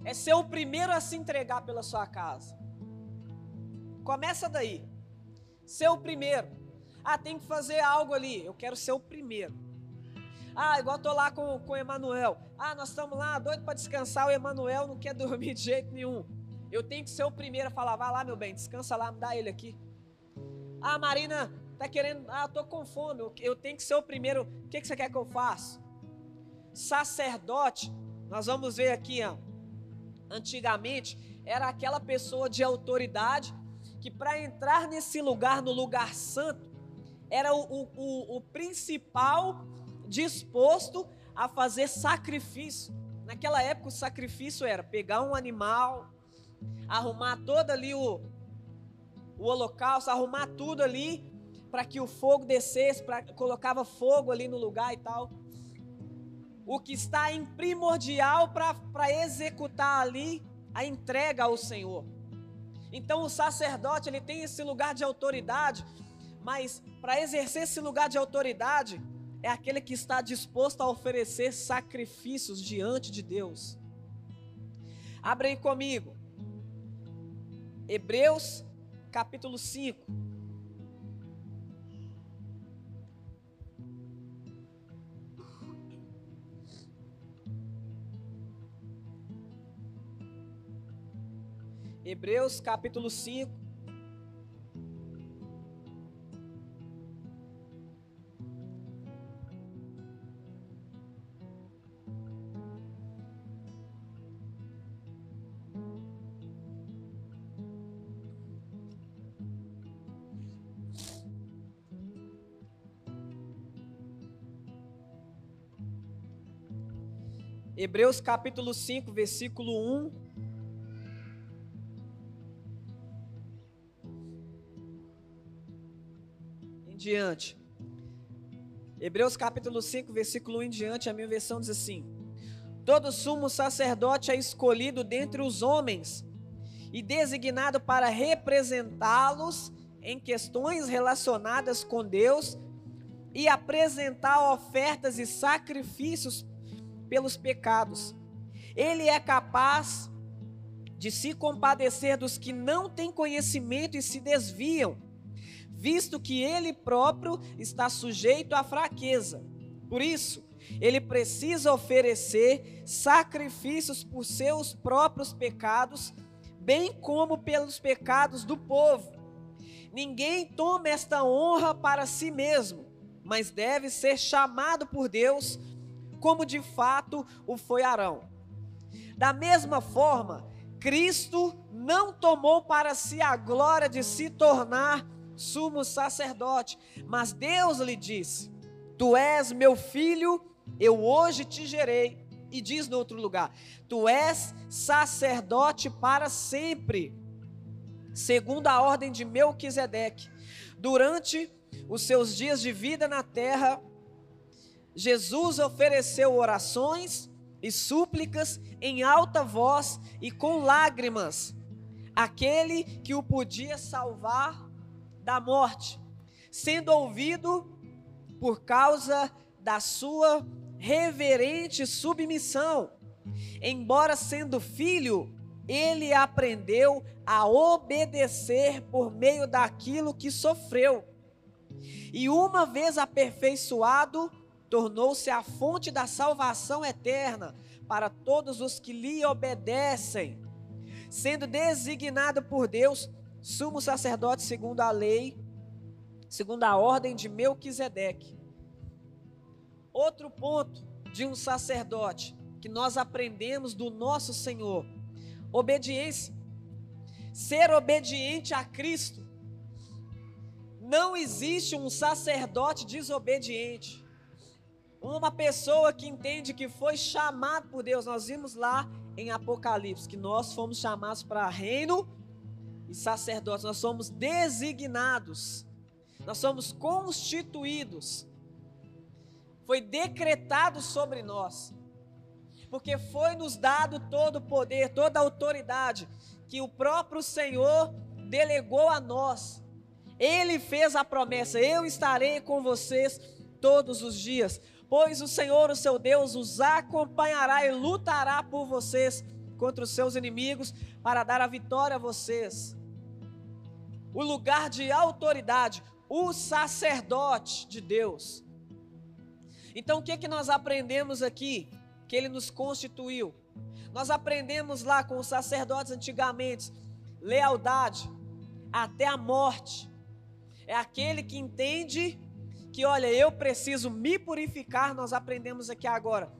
[SPEAKER 1] É ser o primeiro a se entregar pela sua casa. Começa daí. Ser o primeiro. Ah, tem que fazer algo ali. Eu quero ser o primeiro. Ah, igual tô lá com, com o Emanuel. Ah, nós estamos lá doido para descansar, o Emanuel não quer dormir de jeito nenhum. Eu tenho que ser o primeiro a falar, vai lá, meu bem, descansa lá, me dá ele aqui. Ah, Marina tá querendo, ah, tô com fome, eu tenho que ser o primeiro. O que, que você quer que eu faça? Sacerdote, nós vamos ver aqui, ó, antigamente era aquela pessoa de autoridade que para entrar nesse lugar, no lugar santo, era o, o, o principal disposto a fazer sacrifício. Naquela época, o sacrifício era pegar um animal, arrumar todo ali o, o holocausto, arrumar tudo ali para que o fogo descesse, para colocava fogo ali no lugar e tal. O que está em primordial para executar ali a entrega ao Senhor. Então o sacerdote ele tem esse lugar de autoridade, mas para exercer esse lugar de autoridade é aquele que está disposto a oferecer sacrifícios diante de Deus. Abre aí comigo. Hebreus capítulo 5. Hebreus capítulo 5. Hebreus capítulo 5, versículo 1 diante. Hebreus capítulo 5, versículo 1 em diante, a minha versão diz assim: Todo sumo sacerdote é escolhido dentre os homens e designado para representá-los em questões relacionadas com Deus e apresentar ofertas e sacrifícios pelos pecados. Ele é capaz de se compadecer dos que não têm conhecimento e se desviam visto que ele próprio está sujeito à fraqueza. Por isso, ele precisa oferecer sacrifícios por seus próprios pecados, bem como pelos pecados do povo. Ninguém toma esta honra para si mesmo, mas deve ser chamado por Deus, como de fato o foi Arão. Da mesma forma, Cristo não tomou para si a glória de se tornar sumo sacerdote. Mas Deus lhe disse: Tu és meu filho, eu hoje te gerei. E diz no outro lugar: Tu és sacerdote para sempre, segundo a ordem de Melquisedeque. Durante os seus dias de vida na terra, Jesus ofereceu orações e súplicas em alta voz e com lágrimas, aquele que o podia salvar da morte, sendo ouvido por causa da sua reverente submissão. Embora sendo filho, ele aprendeu a obedecer por meio daquilo que sofreu. E uma vez aperfeiçoado, tornou-se a fonte da salvação eterna para todos os que lhe obedecem, sendo designado por Deus sumo sacerdote segundo a lei, segundo a ordem de Melquisedeque. Outro ponto de um sacerdote que nós aprendemos do nosso Senhor: obediência. Ser obediente a Cristo. Não existe um sacerdote desobediente. Uma pessoa que entende que foi chamado por Deus. Nós vimos lá em Apocalipse que nós fomos chamados para reino e sacerdotes, nós somos designados, nós somos constituídos, foi decretado sobre nós, porque foi nos dado todo o poder, toda a autoridade que o próprio Senhor delegou a nós. Ele fez a promessa: Eu estarei com vocês todos os dias, pois o Senhor, o seu Deus, os acompanhará e lutará por vocês contra os seus inimigos para dar a vitória a vocês o lugar de autoridade, o sacerdote de Deus. Então o que que nós aprendemos aqui? Que ele nos constituiu. Nós aprendemos lá com os sacerdotes antigamente lealdade até a morte. É aquele que entende que, olha, eu preciso me purificar, nós aprendemos aqui agora,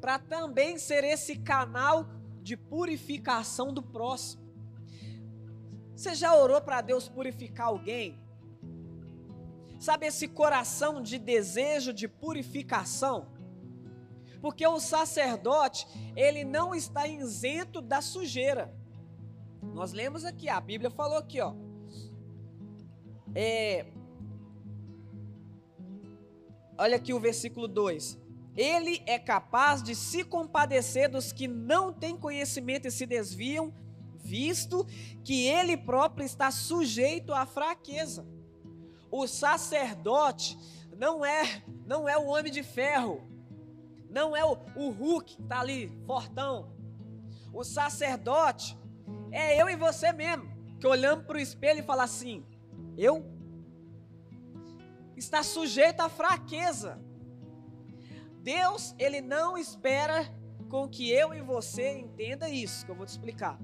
[SPEAKER 1] para também ser esse canal de purificação do próximo. Você já orou para Deus purificar alguém? Sabe esse coração de desejo de purificação? Porque o sacerdote, ele não está isento da sujeira. Nós lemos aqui, a Bíblia falou aqui, ó. É, olha aqui o versículo 2. Ele é capaz de se compadecer dos que não têm conhecimento e se desviam, visto que ele próprio está sujeito à fraqueza. O sacerdote não é, não é o homem de ferro, não é o, o Hulk que está ali, fortão. O sacerdote é eu e você mesmo, que olhamos para o espelho e fala assim: eu está sujeito à fraqueza. Deus, ele não espera com que eu e você entenda isso, que eu vou te explicar.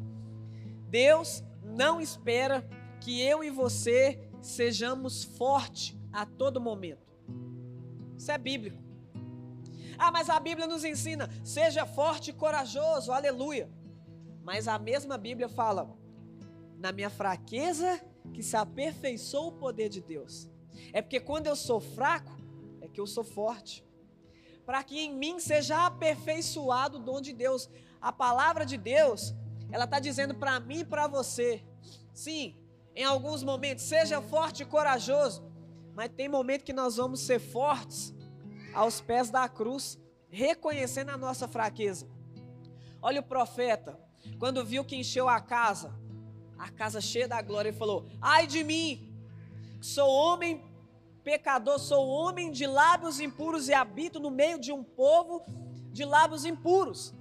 [SPEAKER 1] Deus não espera que eu e você sejamos fortes a todo momento. Isso é bíblico. Ah, mas a Bíblia nos ensina: seja forte e corajoso, aleluia. Mas a mesma Bíblia fala: na minha fraqueza que se aperfeiçoa o poder de Deus. É porque quando eu sou fraco, é que eu sou forte para que em mim seja aperfeiçoado o dom de Deus. A palavra de Deus, ela está dizendo para mim e para você. Sim, em alguns momentos, seja forte e corajoso, mas tem momento que nós vamos ser fortes aos pés da cruz, reconhecendo a nossa fraqueza. Olha o profeta, quando viu que encheu a casa, a casa cheia da glória, ele falou: Ai de mim, sou homem pecador, sou homem de lábios impuros e habito no meio de um povo de lábios impuros.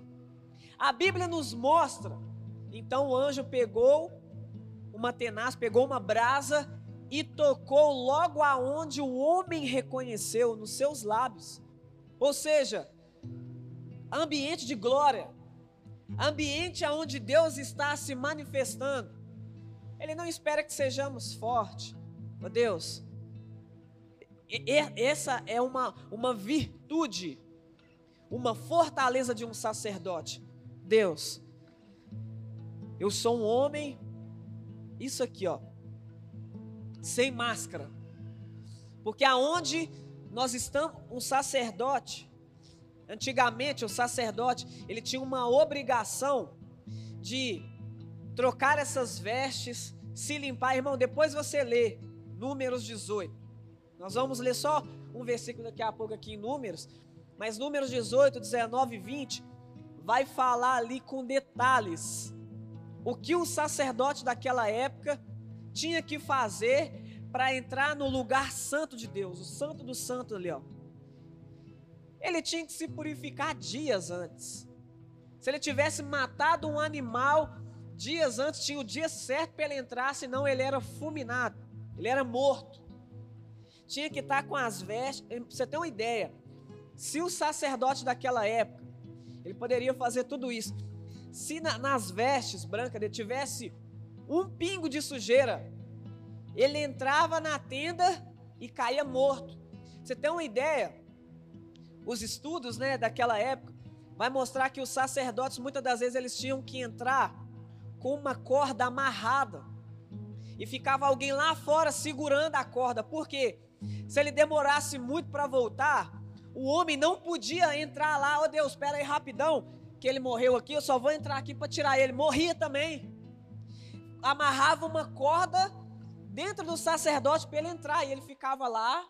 [SPEAKER 1] A Bíblia nos mostra. Então o anjo pegou uma tenaz, pegou uma brasa e tocou logo aonde o homem reconheceu nos seus lábios. Ou seja, ambiente de glória, ambiente aonde Deus está se manifestando. Ele não espera que sejamos fortes. Oh Deus, essa é uma, uma virtude, uma fortaleza de um sacerdote. Deus, eu sou um homem, isso aqui, ó, sem máscara. Porque aonde nós estamos, um sacerdote, antigamente o sacerdote, ele tinha uma obrigação de trocar essas vestes, se limpar. Irmão, depois você lê Números 18. Nós vamos ler só um versículo daqui a pouco aqui em Números, mas Números 18, 19 e 20 vai falar ali com detalhes o que o sacerdote daquela época tinha que fazer para entrar no lugar santo de Deus, o santo do santo ali, ó. Ele tinha que se purificar dias antes. Se ele tivesse matado um animal dias antes, tinha o dia certo para ele entrar, senão ele era fulminado, ele era morto tinha que estar com as vestes. Pra você ter uma ideia, se o sacerdote daquela época, ele poderia fazer tudo isso. Se na, nas vestes brancas ele tivesse um pingo de sujeira, ele entrava na tenda e caía morto. Você tem uma ideia? Os estudos, né, daquela época vai mostrar que os sacerdotes muitas das vezes eles tinham que entrar com uma corda amarrada e ficava alguém lá fora segurando a corda. Por quê? Se ele demorasse muito para voltar, o homem não podia entrar lá, oh Deus, espera aí rapidão, que ele morreu aqui, eu só vou entrar aqui para tirar ele. Morria também. Amarrava uma corda dentro do sacerdote para ele entrar, e ele ficava lá,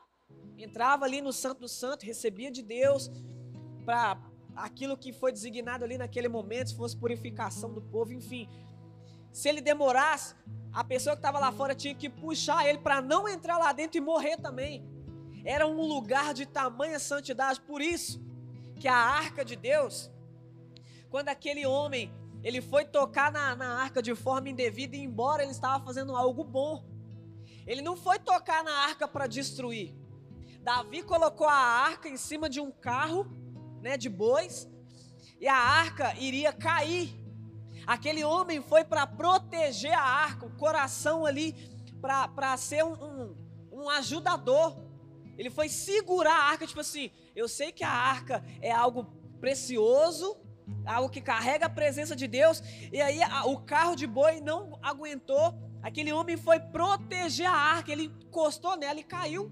[SPEAKER 1] entrava ali no Santo do Santo, recebia de Deus para aquilo que foi designado ali naquele momento, se fosse purificação do povo, enfim. Se ele demorasse, a pessoa que estava lá fora tinha que puxar ele para não entrar lá dentro e morrer também. Era um lugar de tamanha santidade, por isso que a arca de Deus, quando aquele homem ele foi tocar na, na arca de forma indevida e embora ele estava fazendo algo bom, ele não foi tocar na arca para destruir. Davi colocou a arca em cima de um carro, né, de bois, e a arca iria cair Aquele homem foi para proteger a arca, o coração ali, para ser um, um, um ajudador. Ele foi segurar a arca, tipo assim: eu sei que a arca é algo precioso, algo que carrega a presença de Deus, e aí o carro de boi não aguentou, aquele homem foi proteger a arca, ele encostou nela e caiu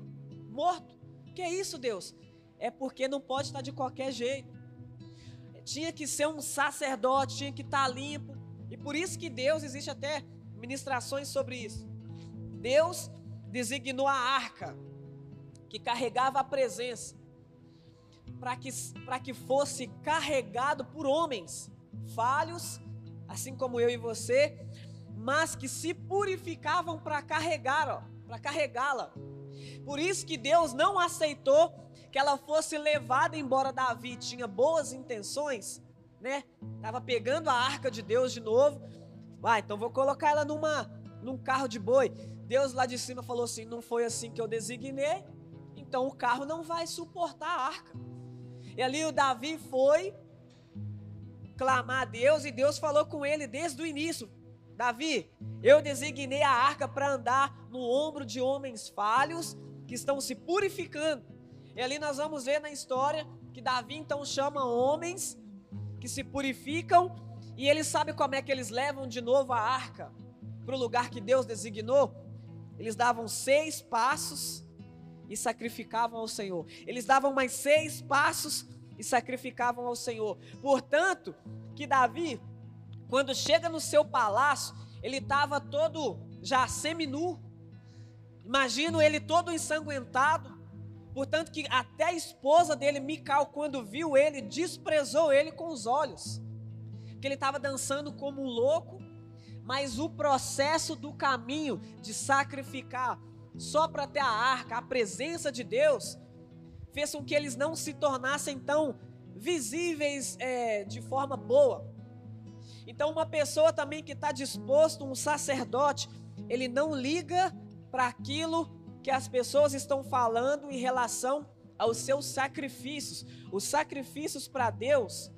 [SPEAKER 1] morto. Que é isso, Deus? É porque não pode estar de qualquer jeito. Tinha que ser um sacerdote, tinha que estar limpo. E por isso que Deus, existe até ministrações sobre isso. Deus designou a arca que carregava a presença para que, que fosse carregado por homens falhos, assim como eu e você, mas que se purificavam para carregar, para carregá-la. Por isso que Deus não aceitou que ela fosse levada embora Davi tinha boas intenções, né? Tava pegando a arca de Deus de novo. Ah, então vou colocar ela numa num carro de boi. Deus lá de cima falou assim: "Não foi assim que eu designei, então o carro não vai suportar a arca". E ali o Davi foi clamar a Deus e Deus falou com ele desde o início: Davi, eu designei a arca para andar no ombro de homens falhos que estão se purificando. E ali nós vamos ver na história que Davi então chama homens que se purificam e ele sabe como é que eles levam de novo a arca para o lugar que Deus designou. Eles davam seis passos e sacrificavam ao Senhor. Eles davam mais seis passos e sacrificavam ao Senhor. Portanto, que Davi, quando chega no seu palácio, ele estava todo já semi-nu. Imagino ele todo ensanguentado. Portanto, que até a esposa dele, Mical, quando viu ele, desprezou ele com os olhos. Que ele estava dançando como um louco, mas o processo do caminho de sacrificar só para ter a arca, a presença de Deus, fez com que eles não se tornassem tão visíveis é, de forma boa. Então, uma pessoa também que está disposto, um sacerdote, ele não liga para aquilo que as pessoas estão falando em relação aos seus sacrifícios. Os sacrifícios para Deus,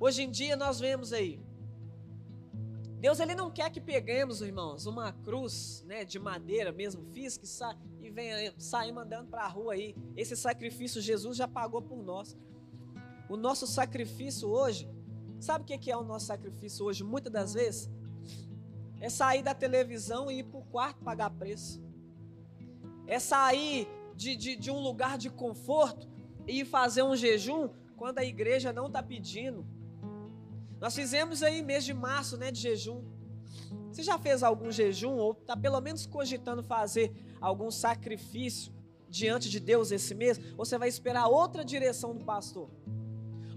[SPEAKER 1] hoje em dia nós vemos aí, Deus ele não quer que peguemos, irmãos, uma cruz, né, de madeira mesmo, física e, venha sair mandando para a rua aí. Esse sacrifício Jesus já pagou por nós. O nosso sacrifício hoje, sabe o que é o nosso sacrifício hoje? Muitas das vezes é sair da televisão e ir para o quarto pagar preço. É sair de, de, de um lugar de conforto e fazer um jejum quando a igreja não está pedindo nós fizemos aí mês de março, né, de jejum. Você já fez algum jejum ou está pelo menos cogitando fazer algum sacrifício diante de Deus esse mês? Ou você vai esperar outra direção do pastor?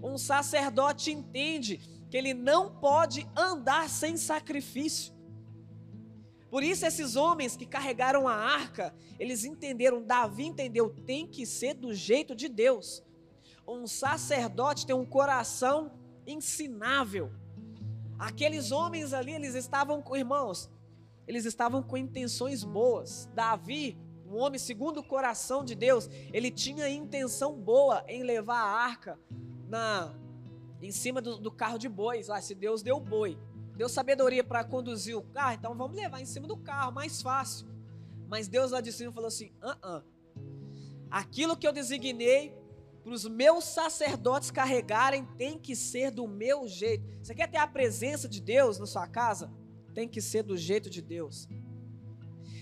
[SPEAKER 1] Um sacerdote entende que ele não pode andar sem sacrifício. Por isso esses homens que carregaram a arca, eles entenderam, Davi entendeu, tem que ser do jeito de Deus. Um sacerdote tem um coração ensinável. Aqueles homens ali, eles estavam com irmãos, eles estavam com intenções boas. Davi, um homem segundo o coração de Deus, ele tinha intenção boa em levar a arca na em cima do, do carro de bois. Ah, se Deus deu boi, deu sabedoria para conduzir o carro, então vamos levar em cima do carro, mais fácil. Mas Deus lá de cima falou assim: ah, ah. aquilo que eu designei para os meus sacerdotes carregarem, tem que ser do meu jeito. Você quer ter a presença de Deus na sua casa? Tem que ser do jeito de Deus.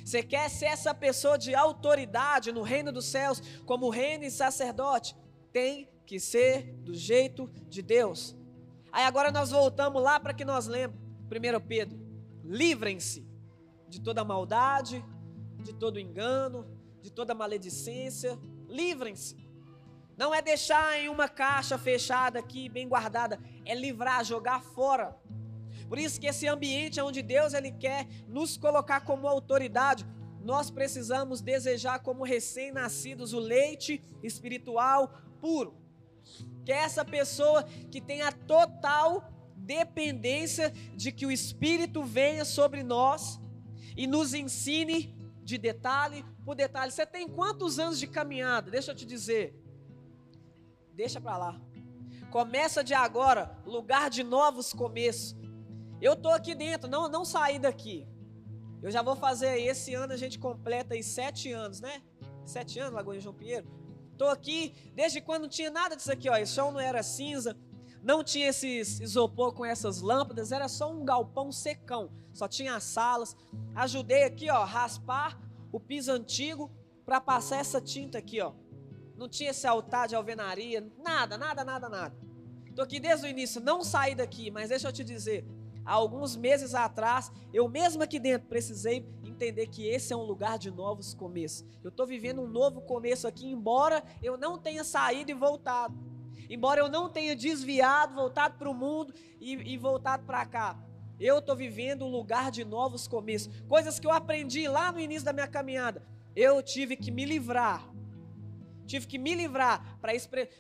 [SPEAKER 1] Você quer ser essa pessoa de autoridade no reino dos céus, como reino e sacerdote? Tem que ser do jeito de Deus. Aí agora nós voltamos lá para que nós lembremos. 1 Pedro, livrem-se de toda maldade, de todo engano, de toda maledicência. Livrem-se. Não é deixar em uma caixa fechada aqui, bem guardada, é livrar, jogar fora. Por isso que esse ambiente onde Deus ele quer nos colocar como autoridade, nós precisamos desejar como recém-nascidos o leite espiritual puro. Que é essa pessoa que tem a total dependência de que o Espírito venha sobre nós e nos ensine de detalhe por detalhe. Você tem quantos anos de caminhada? Deixa eu te dizer deixa para lá. Começa de agora, lugar de novos começos. Eu tô aqui dentro, não não saí daqui. Eu já vou fazer esse ano a gente completa aí sete anos, né? Sete anos, Lagoa João Pinheiro. Tô aqui desde quando não tinha nada disso aqui, ó. O chão não era cinza, não tinha esses isopor com essas lâmpadas, era só um galpão secão, só tinha as salas. Ajudei aqui, ó, raspar o piso antigo para passar essa tinta aqui, ó. Não tinha esse altar de alvenaria, nada, nada, nada, nada. Tô aqui desde o início, não saí daqui, mas deixa eu te dizer, há alguns meses atrás, eu mesmo aqui dentro precisei entender que esse é um lugar de novos começos. Eu estou vivendo um novo começo aqui, embora eu não tenha saído e voltado. Embora eu não tenha desviado, voltado para o mundo e, e voltado para cá. Eu estou vivendo um lugar de novos começos. Coisas que eu aprendi lá no início da minha caminhada. Eu tive que me livrar. Tive que me livrar para expressar.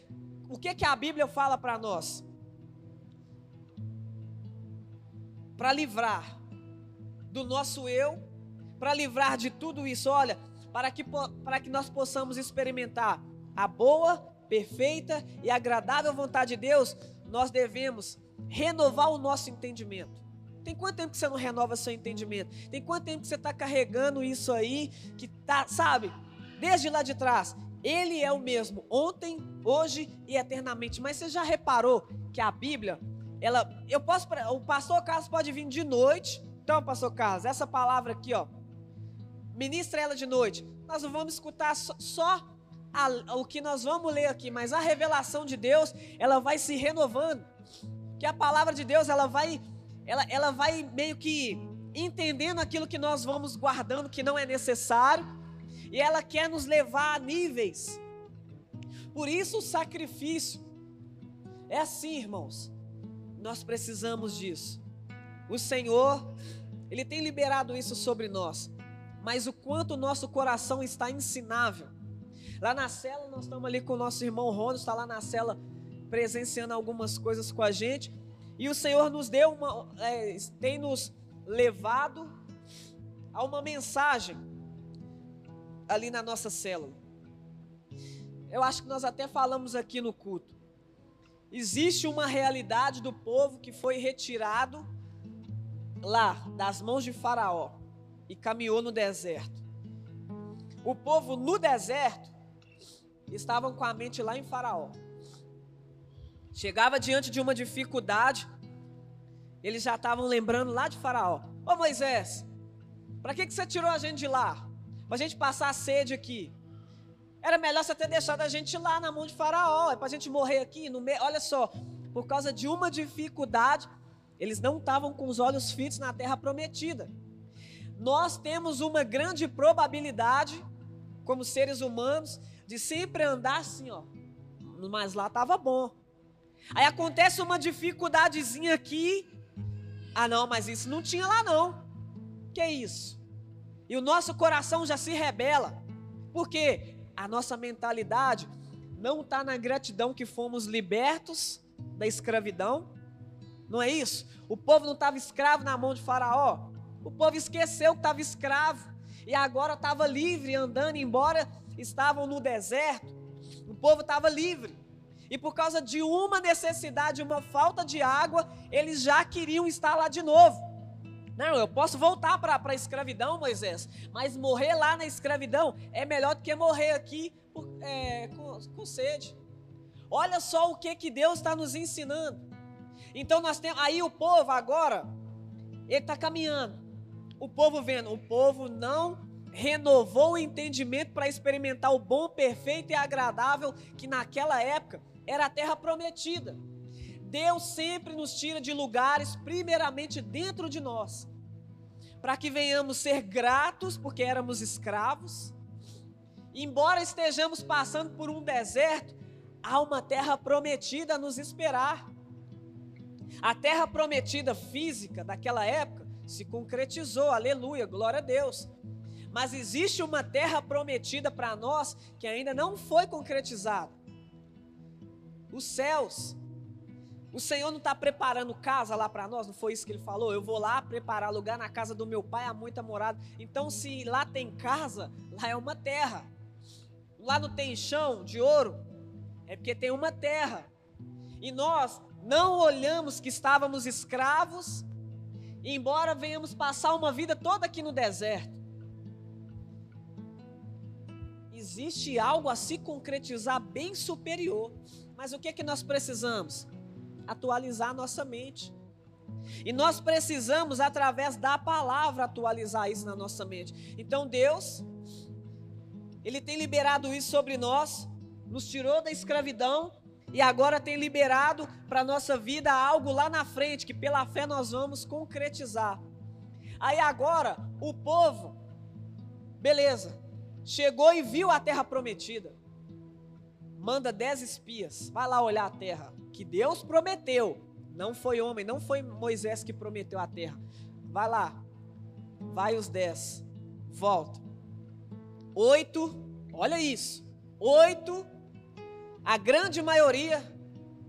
[SPEAKER 1] O que, que a Bíblia fala para nós? Para livrar do nosso eu, para livrar de tudo isso, olha, para que, para que nós possamos experimentar a boa, perfeita e agradável vontade de Deus, nós devemos renovar o nosso entendimento. Tem quanto tempo que você não renova seu entendimento? Tem quanto tempo que você está carregando isso aí, que tá, sabe, desde lá de trás? Ele é o mesmo, ontem, hoje e eternamente. Mas você já reparou que a Bíblia, ela, eu posso, o pastor Carlos pode vir de noite. Então, pastor Carlos, essa palavra aqui, ó, ministra ela de noite. Nós vamos escutar só, só a, o que nós vamos ler aqui, mas a revelação de Deus, ela vai se renovando. Que a palavra de Deus, ela vai, ela, ela vai meio que entendendo aquilo que nós vamos guardando que não é necessário e ela quer nos levar a níveis. Por isso o sacrifício é assim, irmãos. Nós precisamos disso. O Senhor, ele tem liberado isso sobre nós. Mas o quanto o nosso coração está ensinável. Lá na cela, nós estamos ali com o nosso irmão Rono, está lá na cela presenciando algumas coisas com a gente. E o Senhor nos deu uma, é, tem nos levado a uma mensagem ali na nossa célula. Eu acho que nós até falamos aqui no culto. Existe uma realidade do povo que foi retirado lá das mãos de Faraó e caminhou no deserto. O povo no deserto estavam com a mente lá em Faraó. Chegava diante de uma dificuldade, eles já estavam lembrando lá de Faraó. Ô Moisés, para que, que você tirou a gente de lá? para a gente passar sede aqui. Era melhor você ter deixado a gente lá na mão de Faraó, é para a gente morrer aqui no meio. Olha só, por causa de uma dificuldade, eles não estavam com os olhos fitos na terra prometida. Nós temos uma grande probabilidade, como seres humanos, de sempre andar assim, ó. Mas lá estava bom. Aí acontece uma dificuldadezinha aqui. Ah, não, mas isso não tinha lá não. Que é isso? E o nosso coração já se rebela. Porque a nossa mentalidade não está na gratidão que fomos libertos da escravidão. Não é isso? O povo não estava escravo na mão de Faraó. O povo esqueceu que estava escravo. E agora estava livre, andando, embora estavam no deserto. O povo estava livre. E por causa de uma necessidade, uma falta de água, eles já queriam estar lá de novo. Não, eu posso voltar para a escravidão, Moisés, mas morrer lá na escravidão é melhor do que morrer aqui é, com, com sede. Olha só o que, que Deus está nos ensinando. Então nós temos. Aí o povo agora, ele está caminhando. O povo vendo, o povo não renovou o entendimento para experimentar o bom, perfeito e agradável que naquela época era a terra prometida. Deus sempre nos tira de lugares, primeiramente dentro de nós, para que venhamos ser gratos, porque éramos escravos. Embora estejamos passando por um deserto, há uma terra prometida a nos esperar. A terra prometida física daquela época se concretizou, aleluia, glória a Deus. Mas existe uma terra prometida para nós que ainda não foi concretizada. Os céus, o Senhor não está preparando casa lá para nós, não foi isso que ele falou? Eu vou lá preparar lugar na casa do meu pai, há muita morada. Então, se lá tem casa, lá é uma terra. Lá não tem chão de ouro, é porque tem uma terra. E nós não olhamos que estávamos escravos, embora venhamos passar uma vida toda aqui no deserto. Existe algo a se concretizar bem superior. Mas o que é que nós precisamos? atualizar nossa mente. E nós precisamos, através da palavra, atualizar isso na nossa mente. Então Deus, Ele tem liberado isso sobre nós, nos tirou da escravidão e agora tem liberado para a nossa vida algo lá na frente, que pela fé nós vamos concretizar. Aí agora, o povo, beleza, chegou e viu a terra prometida. Manda dez espias, vai lá olhar a terra, que Deus prometeu. Não foi homem, não foi Moisés que prometeu a terra. Vai lá, vai os dez, volta. Oito, olha isso, oito a grande maioria,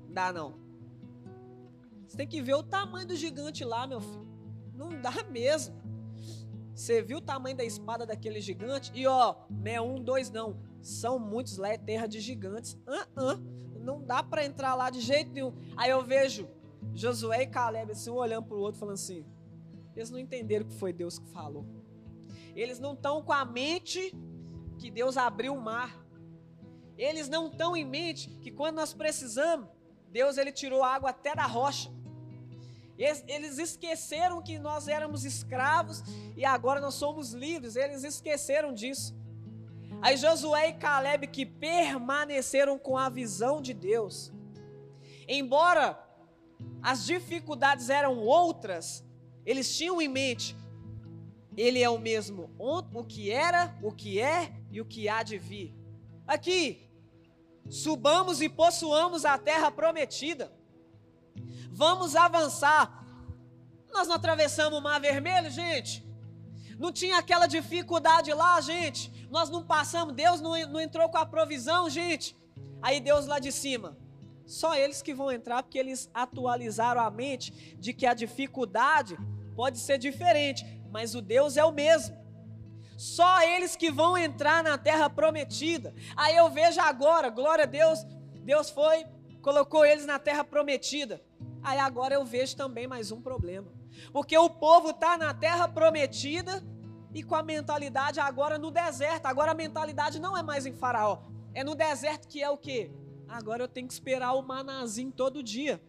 [SPEAKER 1] dá não. Você tem que ver o tamanho do gigante lá, meu filho. Não dá mesmo. Você viu o tamanho da espada daquele gigante? E ó, não é um, dois, não. São muitos lá, é terra de gigantes. Uh -uh. Não dá para entrar lá de jeito nenhum. Aí eu vejo Josué e Caleb assim, um olhando para o outro, falando assim: eles não entenderam que foi Deus que falou. Eles não estão com a mente que Deus abriu o mar. Eles não estão em mente que quando nós precisamos, Deus ele tirou água até da rocha. Eles esqueceram que nós éramos escravos e agora nós somos livres. Eles esqueceram disso. Aí Josué e Caleb que permaneceram com a visão de Deus. Embora as dificuldades eram outras, eles tinham em mente ele é o mesmo o que era, o que é e o que há de vir. Aqui, subamos e possuamos a terra prometida. Vamos avançar. Nós não atravessamos o Mar Vermelho, gente. Não tinha aquela dificuldade lá, gente. Nós não passamos, Deus não, não entrou com a provisão, gente. Aí Deus lá de cima. Só eles que vão entrar, porque eles atualizaram a mente de que a dificuldade pode ser diferente, mas o Deus é o mesmo. Só eles que vão entrar na terra prometida. Aí eu vejo agora, glória a Deus, Deus foi, colocou eles na terra prometida. Aí agora eu vejo também mais um problema. Porque o povo está na terra prometida e com a mentalidade agora no deserto. Agora a mentalidade não é mais em Faraó. É no deserto que é o quê? Agora eu tenho que esperar o manazinho todo dia.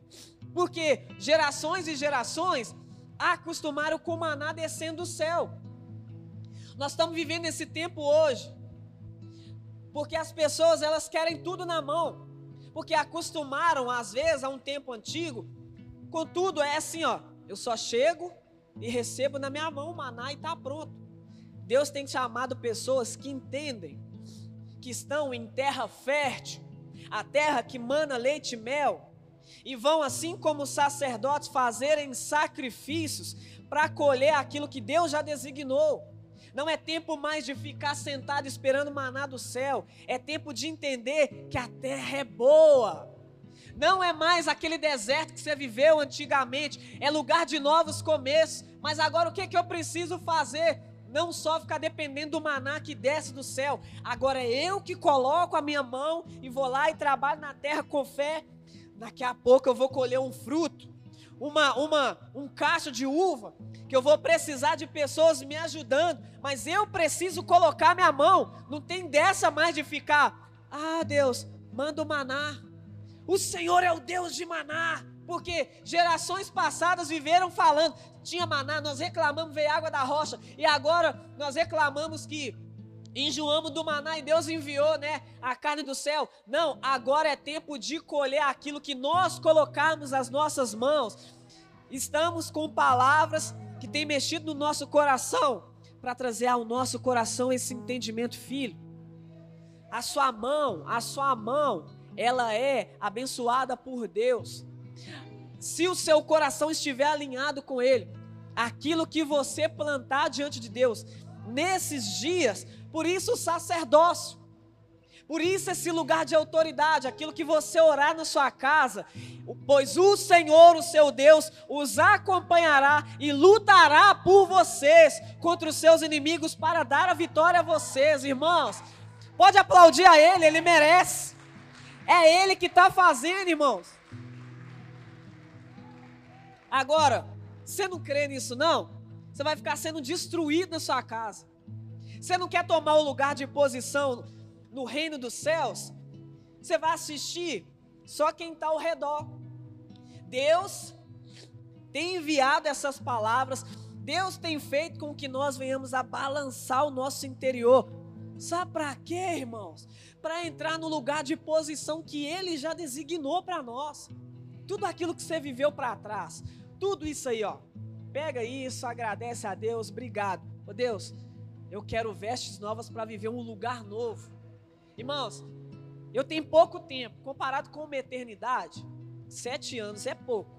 [SPEAKER 1] Porque gerações e gerações acostumaram com o maná descendo do céu. Nós estamos vivendo esse tempo hoje. Porque as pessoas elas querem tudo na mão. Porque acostumaram às vezes a um tempo antigo. Contudo é assim, ó, eu só chego e recebo na minha mão o maná e está pronto. Deus tem chamado pessoas que entendem que estão em terra fértil, a terra que mana leite e mel, e vão assim como os sacerdotes fazerem sacrifícios para colher aquilo que Deus já designou. Não é tempo mais de ficar sentado esperando maná do céu. É tempo de entender que a terra é boa. Não é mais aquele deserto que você viveu antigamente. É lugar de novos começos. Mas agora o que, é que eu preciso fazer? Não só ficar dependendo do maná que desce do céu. Agora é eu que coloco a minha mão e vou lá e trabalho na terra com fé. Daqui a pouco eu vou colher um fruto uma, uma, um cacho de uva, que eu vou precisar de pessoas me ajudando, mas eu preciso colocar minha mão. Não tem dessa mais de ficar, ah Deus, manda o maná. O Senhor é o Deus de maná. Porque gerações passadas viveram falando, tinha maná, nós reclamamos, veio água da rocha, e agora nós reclamamos que enjoamos do maná e Deus enviou, né, a carne do céu. Não, agora é tempo de colher aquilo que nós colocamos as nossas mãos. Estamos com palavras que têm mexido no nosso coração para trazer ao nosso coração esse entendimento, filho. A sua mão, a sua mão, ela é abençoada por Deus. Se o seu coração estiver alinhado com ele, aquilo que você plantar diante de Deus, nesses dias por isso o sacerdócio. Por isso esse lugar de autoridade, aquilo que você orar na sua casa, pois o Senhor, o seu Deus, os acompanhará e lutará por vocês contra os seus inimigos para dar a vitória a vocês, irmãos. Pode aplaudir a Ele, Ele merece. É Ele que está fazendo, irmãos. Agora, você não crê nisso, não? Você vai ficar sendo destruído na sua casa. Você não quer tomar o lugar de posição no reino dos céus? Você vai assistir só quem está ao redor. Deus tem enviado essas palavras, Deus tem feito com que nós venhamos a balançar o nosso interior. Sabe para quê, irmãos? Para entrar no lugar de posição que Ele já designou para nós. Tudo aquilo que você viveu para trás, tudo isso aí, ó. Pega isso, agradece a Deus, obrigado. Ô Deus, eu quero vestes novas para viver um lugar novo. Irmãos, eu tenho pouco tempo, comparado com uma eternidade, sete anos é pouco.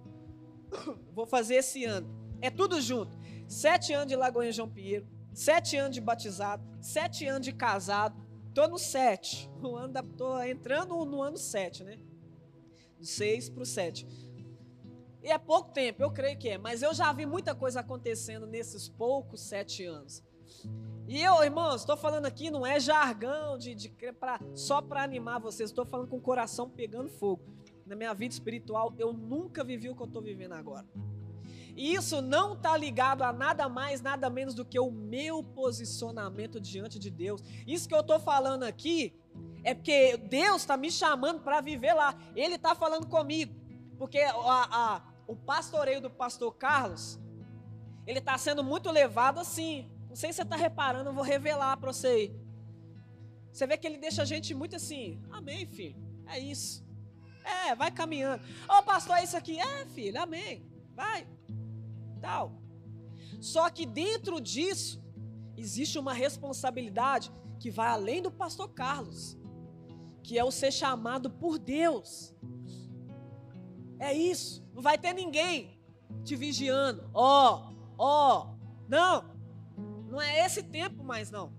[SPEAKER 1] Vou fazer esse ano. É tudo junto. Sete anos de Lagoinha João Pinheiro, sete anos de batizado, sete anos de casado. Tô no sete. No ano da, tô entrando no ano sete, né? Do seis para o sete. E é pouco tempo, eu creio que é, mas eu já vi muita coisa acontecendo nesses poucos sete anos. E eu, irmãos, estou falando aqui, não é jargão de, de pra, só para animar vocês, estou falando com o coração pegando fogo. Na minha vida espiritual, eu nunca vivi o que eu estou vivendo agora. E isso não está ligado a nada mais, nada menos do que o meu posicionamento diante de Deus. Isso que eu estou falando aqui é porque Deus está me chamando para viver lá. Ele está falando comigo. Porque a, a, o pastoreio do pastor Carlos, ele está sendo muito levado assim sei se você está reparando, eu vou revelar para você aí. Você vê que ele deixa a gente muito assim, amém, filho, é isso. É, vai caminhando. Ô oh, pastor, é isso aqui? É, filho, amém. Vai. Tal. Só que dentro disso, existe uma responsabilidade que vai além do pastor Carlos, que é o ser chamado por Deus. É isso. Não vai ter ninguém te vigiando. Ó, oh, ó. Oh. Não. Não é esse tempo mais não.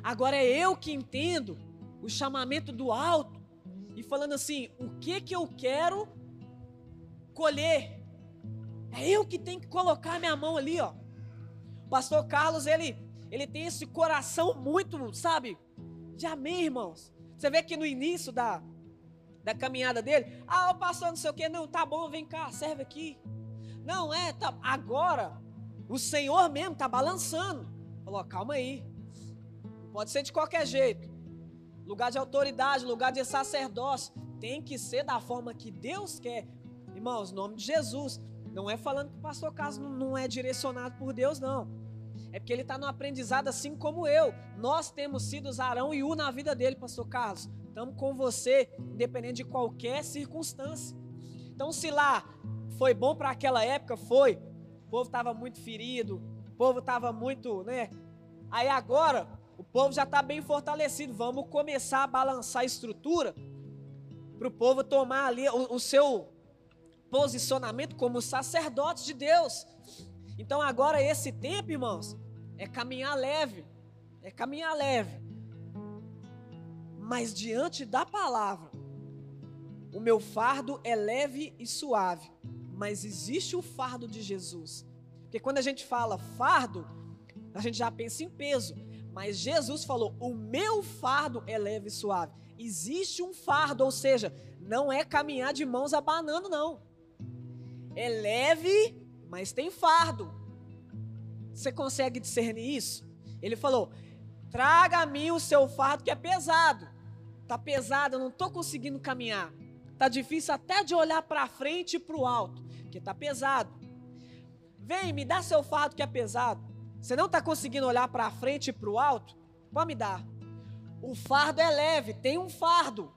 [SPEAKER 1] Agora é eu que entendo o chamamento do alto e falando assim, o que que eu quero colher? É eu que tenho que colocar minha mão ali, ó. O pastor Carlos, ele ele tem esse coração muito, sabe? De amém, irmãos. Você vê que no início da da caminhada dele, ah, o pastor não sei o que, não, tá bom, vem cá, serve aqui. Não é, tá, agora o Senhor mesmo está balançando. Falou, calma aí. Pode ser de qualquer jeito. Lugar de autoridade, lugar de sacerdócio. Tem que ser da forma que Deus quer. Irmãos, nome de Jesus. Não é falando que o pastor Carlos não é direcionado por Deus, não. É porque ele está no aprendizado assim como eu. Nós temos sido Arão e U na vida dele, pastor Carlos. Estamos com você, independente de qualquer circunstância. Então, se lá foi bom para aquela época, foi. O povo estava muito ferido, o povo estava muito, né? Aí agora, o povo já está bem fortalecido. Vamos começar a balançar a estrutura para o povo tomar ali o, o seu posicionamento como sacerdotes de Deus. Então agora esse tempo, irmãos, é caminhar leve, é caminhar leve. Mas diante da palavra, o meu fardo é leve e suave mas existe o fardo de Jesus. Porque quando a gente fala fardo, a gente já pensa em peso. Mas Jesus falou: o meu fardo é leve e suave. Existe um fardo, ou seja, não é caminhar de mãos abanando, não. É leve, mas tem fardo. Você consegue discernir isso? Ele falou: traga a mim o seu fardo que é pesado. Tá pesado, eu não estou conseguindo caminhar. Tá difícil até de olhar para frente e para o alto porque está pesado. Vem, me dá seu fardo que é pesado. Você não está conseguindo olhar para frente e para o alto? Pode me dar. O fardo é leve, tem um fardo.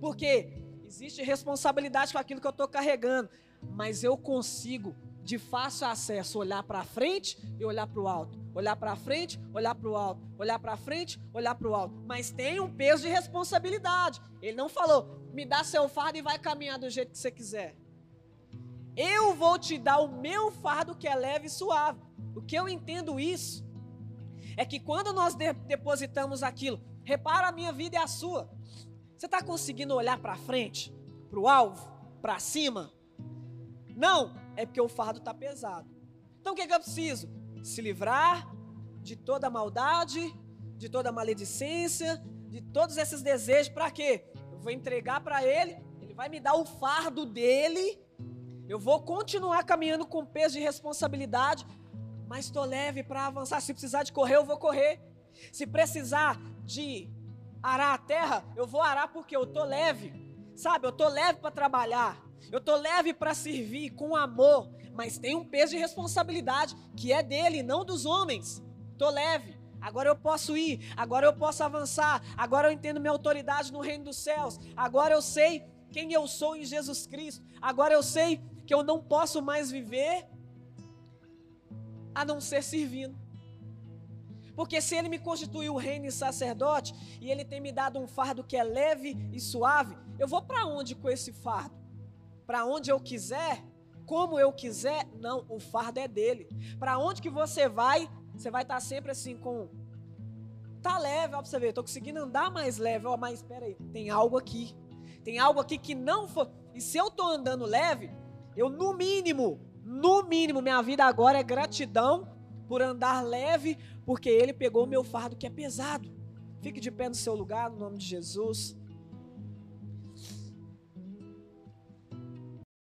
[SPEAKER 1] Porque existe responsabilidade com aquilo que eu estou carregando. Mas eu consigo, de fácil acesso, olhar para frente e olhar para o alto. Olhar para frente, olhar para o alto. Olhar para frente, olhar para o alto. Mas tem um peso de responsabilidade. Ele não falou, me dá seu fardo e vai caminhar do jeito que você quiser. Eu vou te dar o meu fardo que é leve e suave. O que eu entendo isso é que quando nós de depositamos aquilo, repara a minha vida e a sua. Você está conseguindo olhar para frente, para o alvo, para cima? Não, é porque o fardo está pesado. Então o que, é que eu preciso? Se livrar de toda maldade, de toda maledicência, de todos esses desejos. Para quê? Eu vou entregar para Ele, Ele vai me dar o fardo dele eu vou continuar caminhando com peso de responsabilidade, mas estou leve para avançar. Se precisar de correr, eu vou correr. Se precisar de arar a terra, eu vou arar porque eu estou leve. Sabe, eu estou leve para trabalhar. Eu tô leve para servir com amor, mas tem um peso de responsabilidade que é dele, não dos homens. Tô leve. Agora eu posso ir, agora eu posso avançar, agora eu entendo minha autoridade no reino dos céus. Agora eu sei quem eu sou em Jesus Cristo. Agora eu sei que eu não posso mais viver a não ser servindo. Porque se ele me constituiu reino e sacerdote, e ele tem me dado um fardo que é leve e suave, eu vou para onde com esse fardo? Para onde eu quiser? Como eu quiser? Não, o fardo é dele. Para onde que você vai? Você vai estar tá sempre assim com tá leve, ó, pra você ver, tô conseguindo andar mais leve, ó, mas espera aí, tem algo aqui. Tem algo aqui que não foi. E se eu tô andando leve, eu no mínimo, no mínimo, minha vida agora é gratidão por andar leve, porque ele pegou o meu fardo que é pesado. Fique de pé no seu lugar, no nome de Jesus.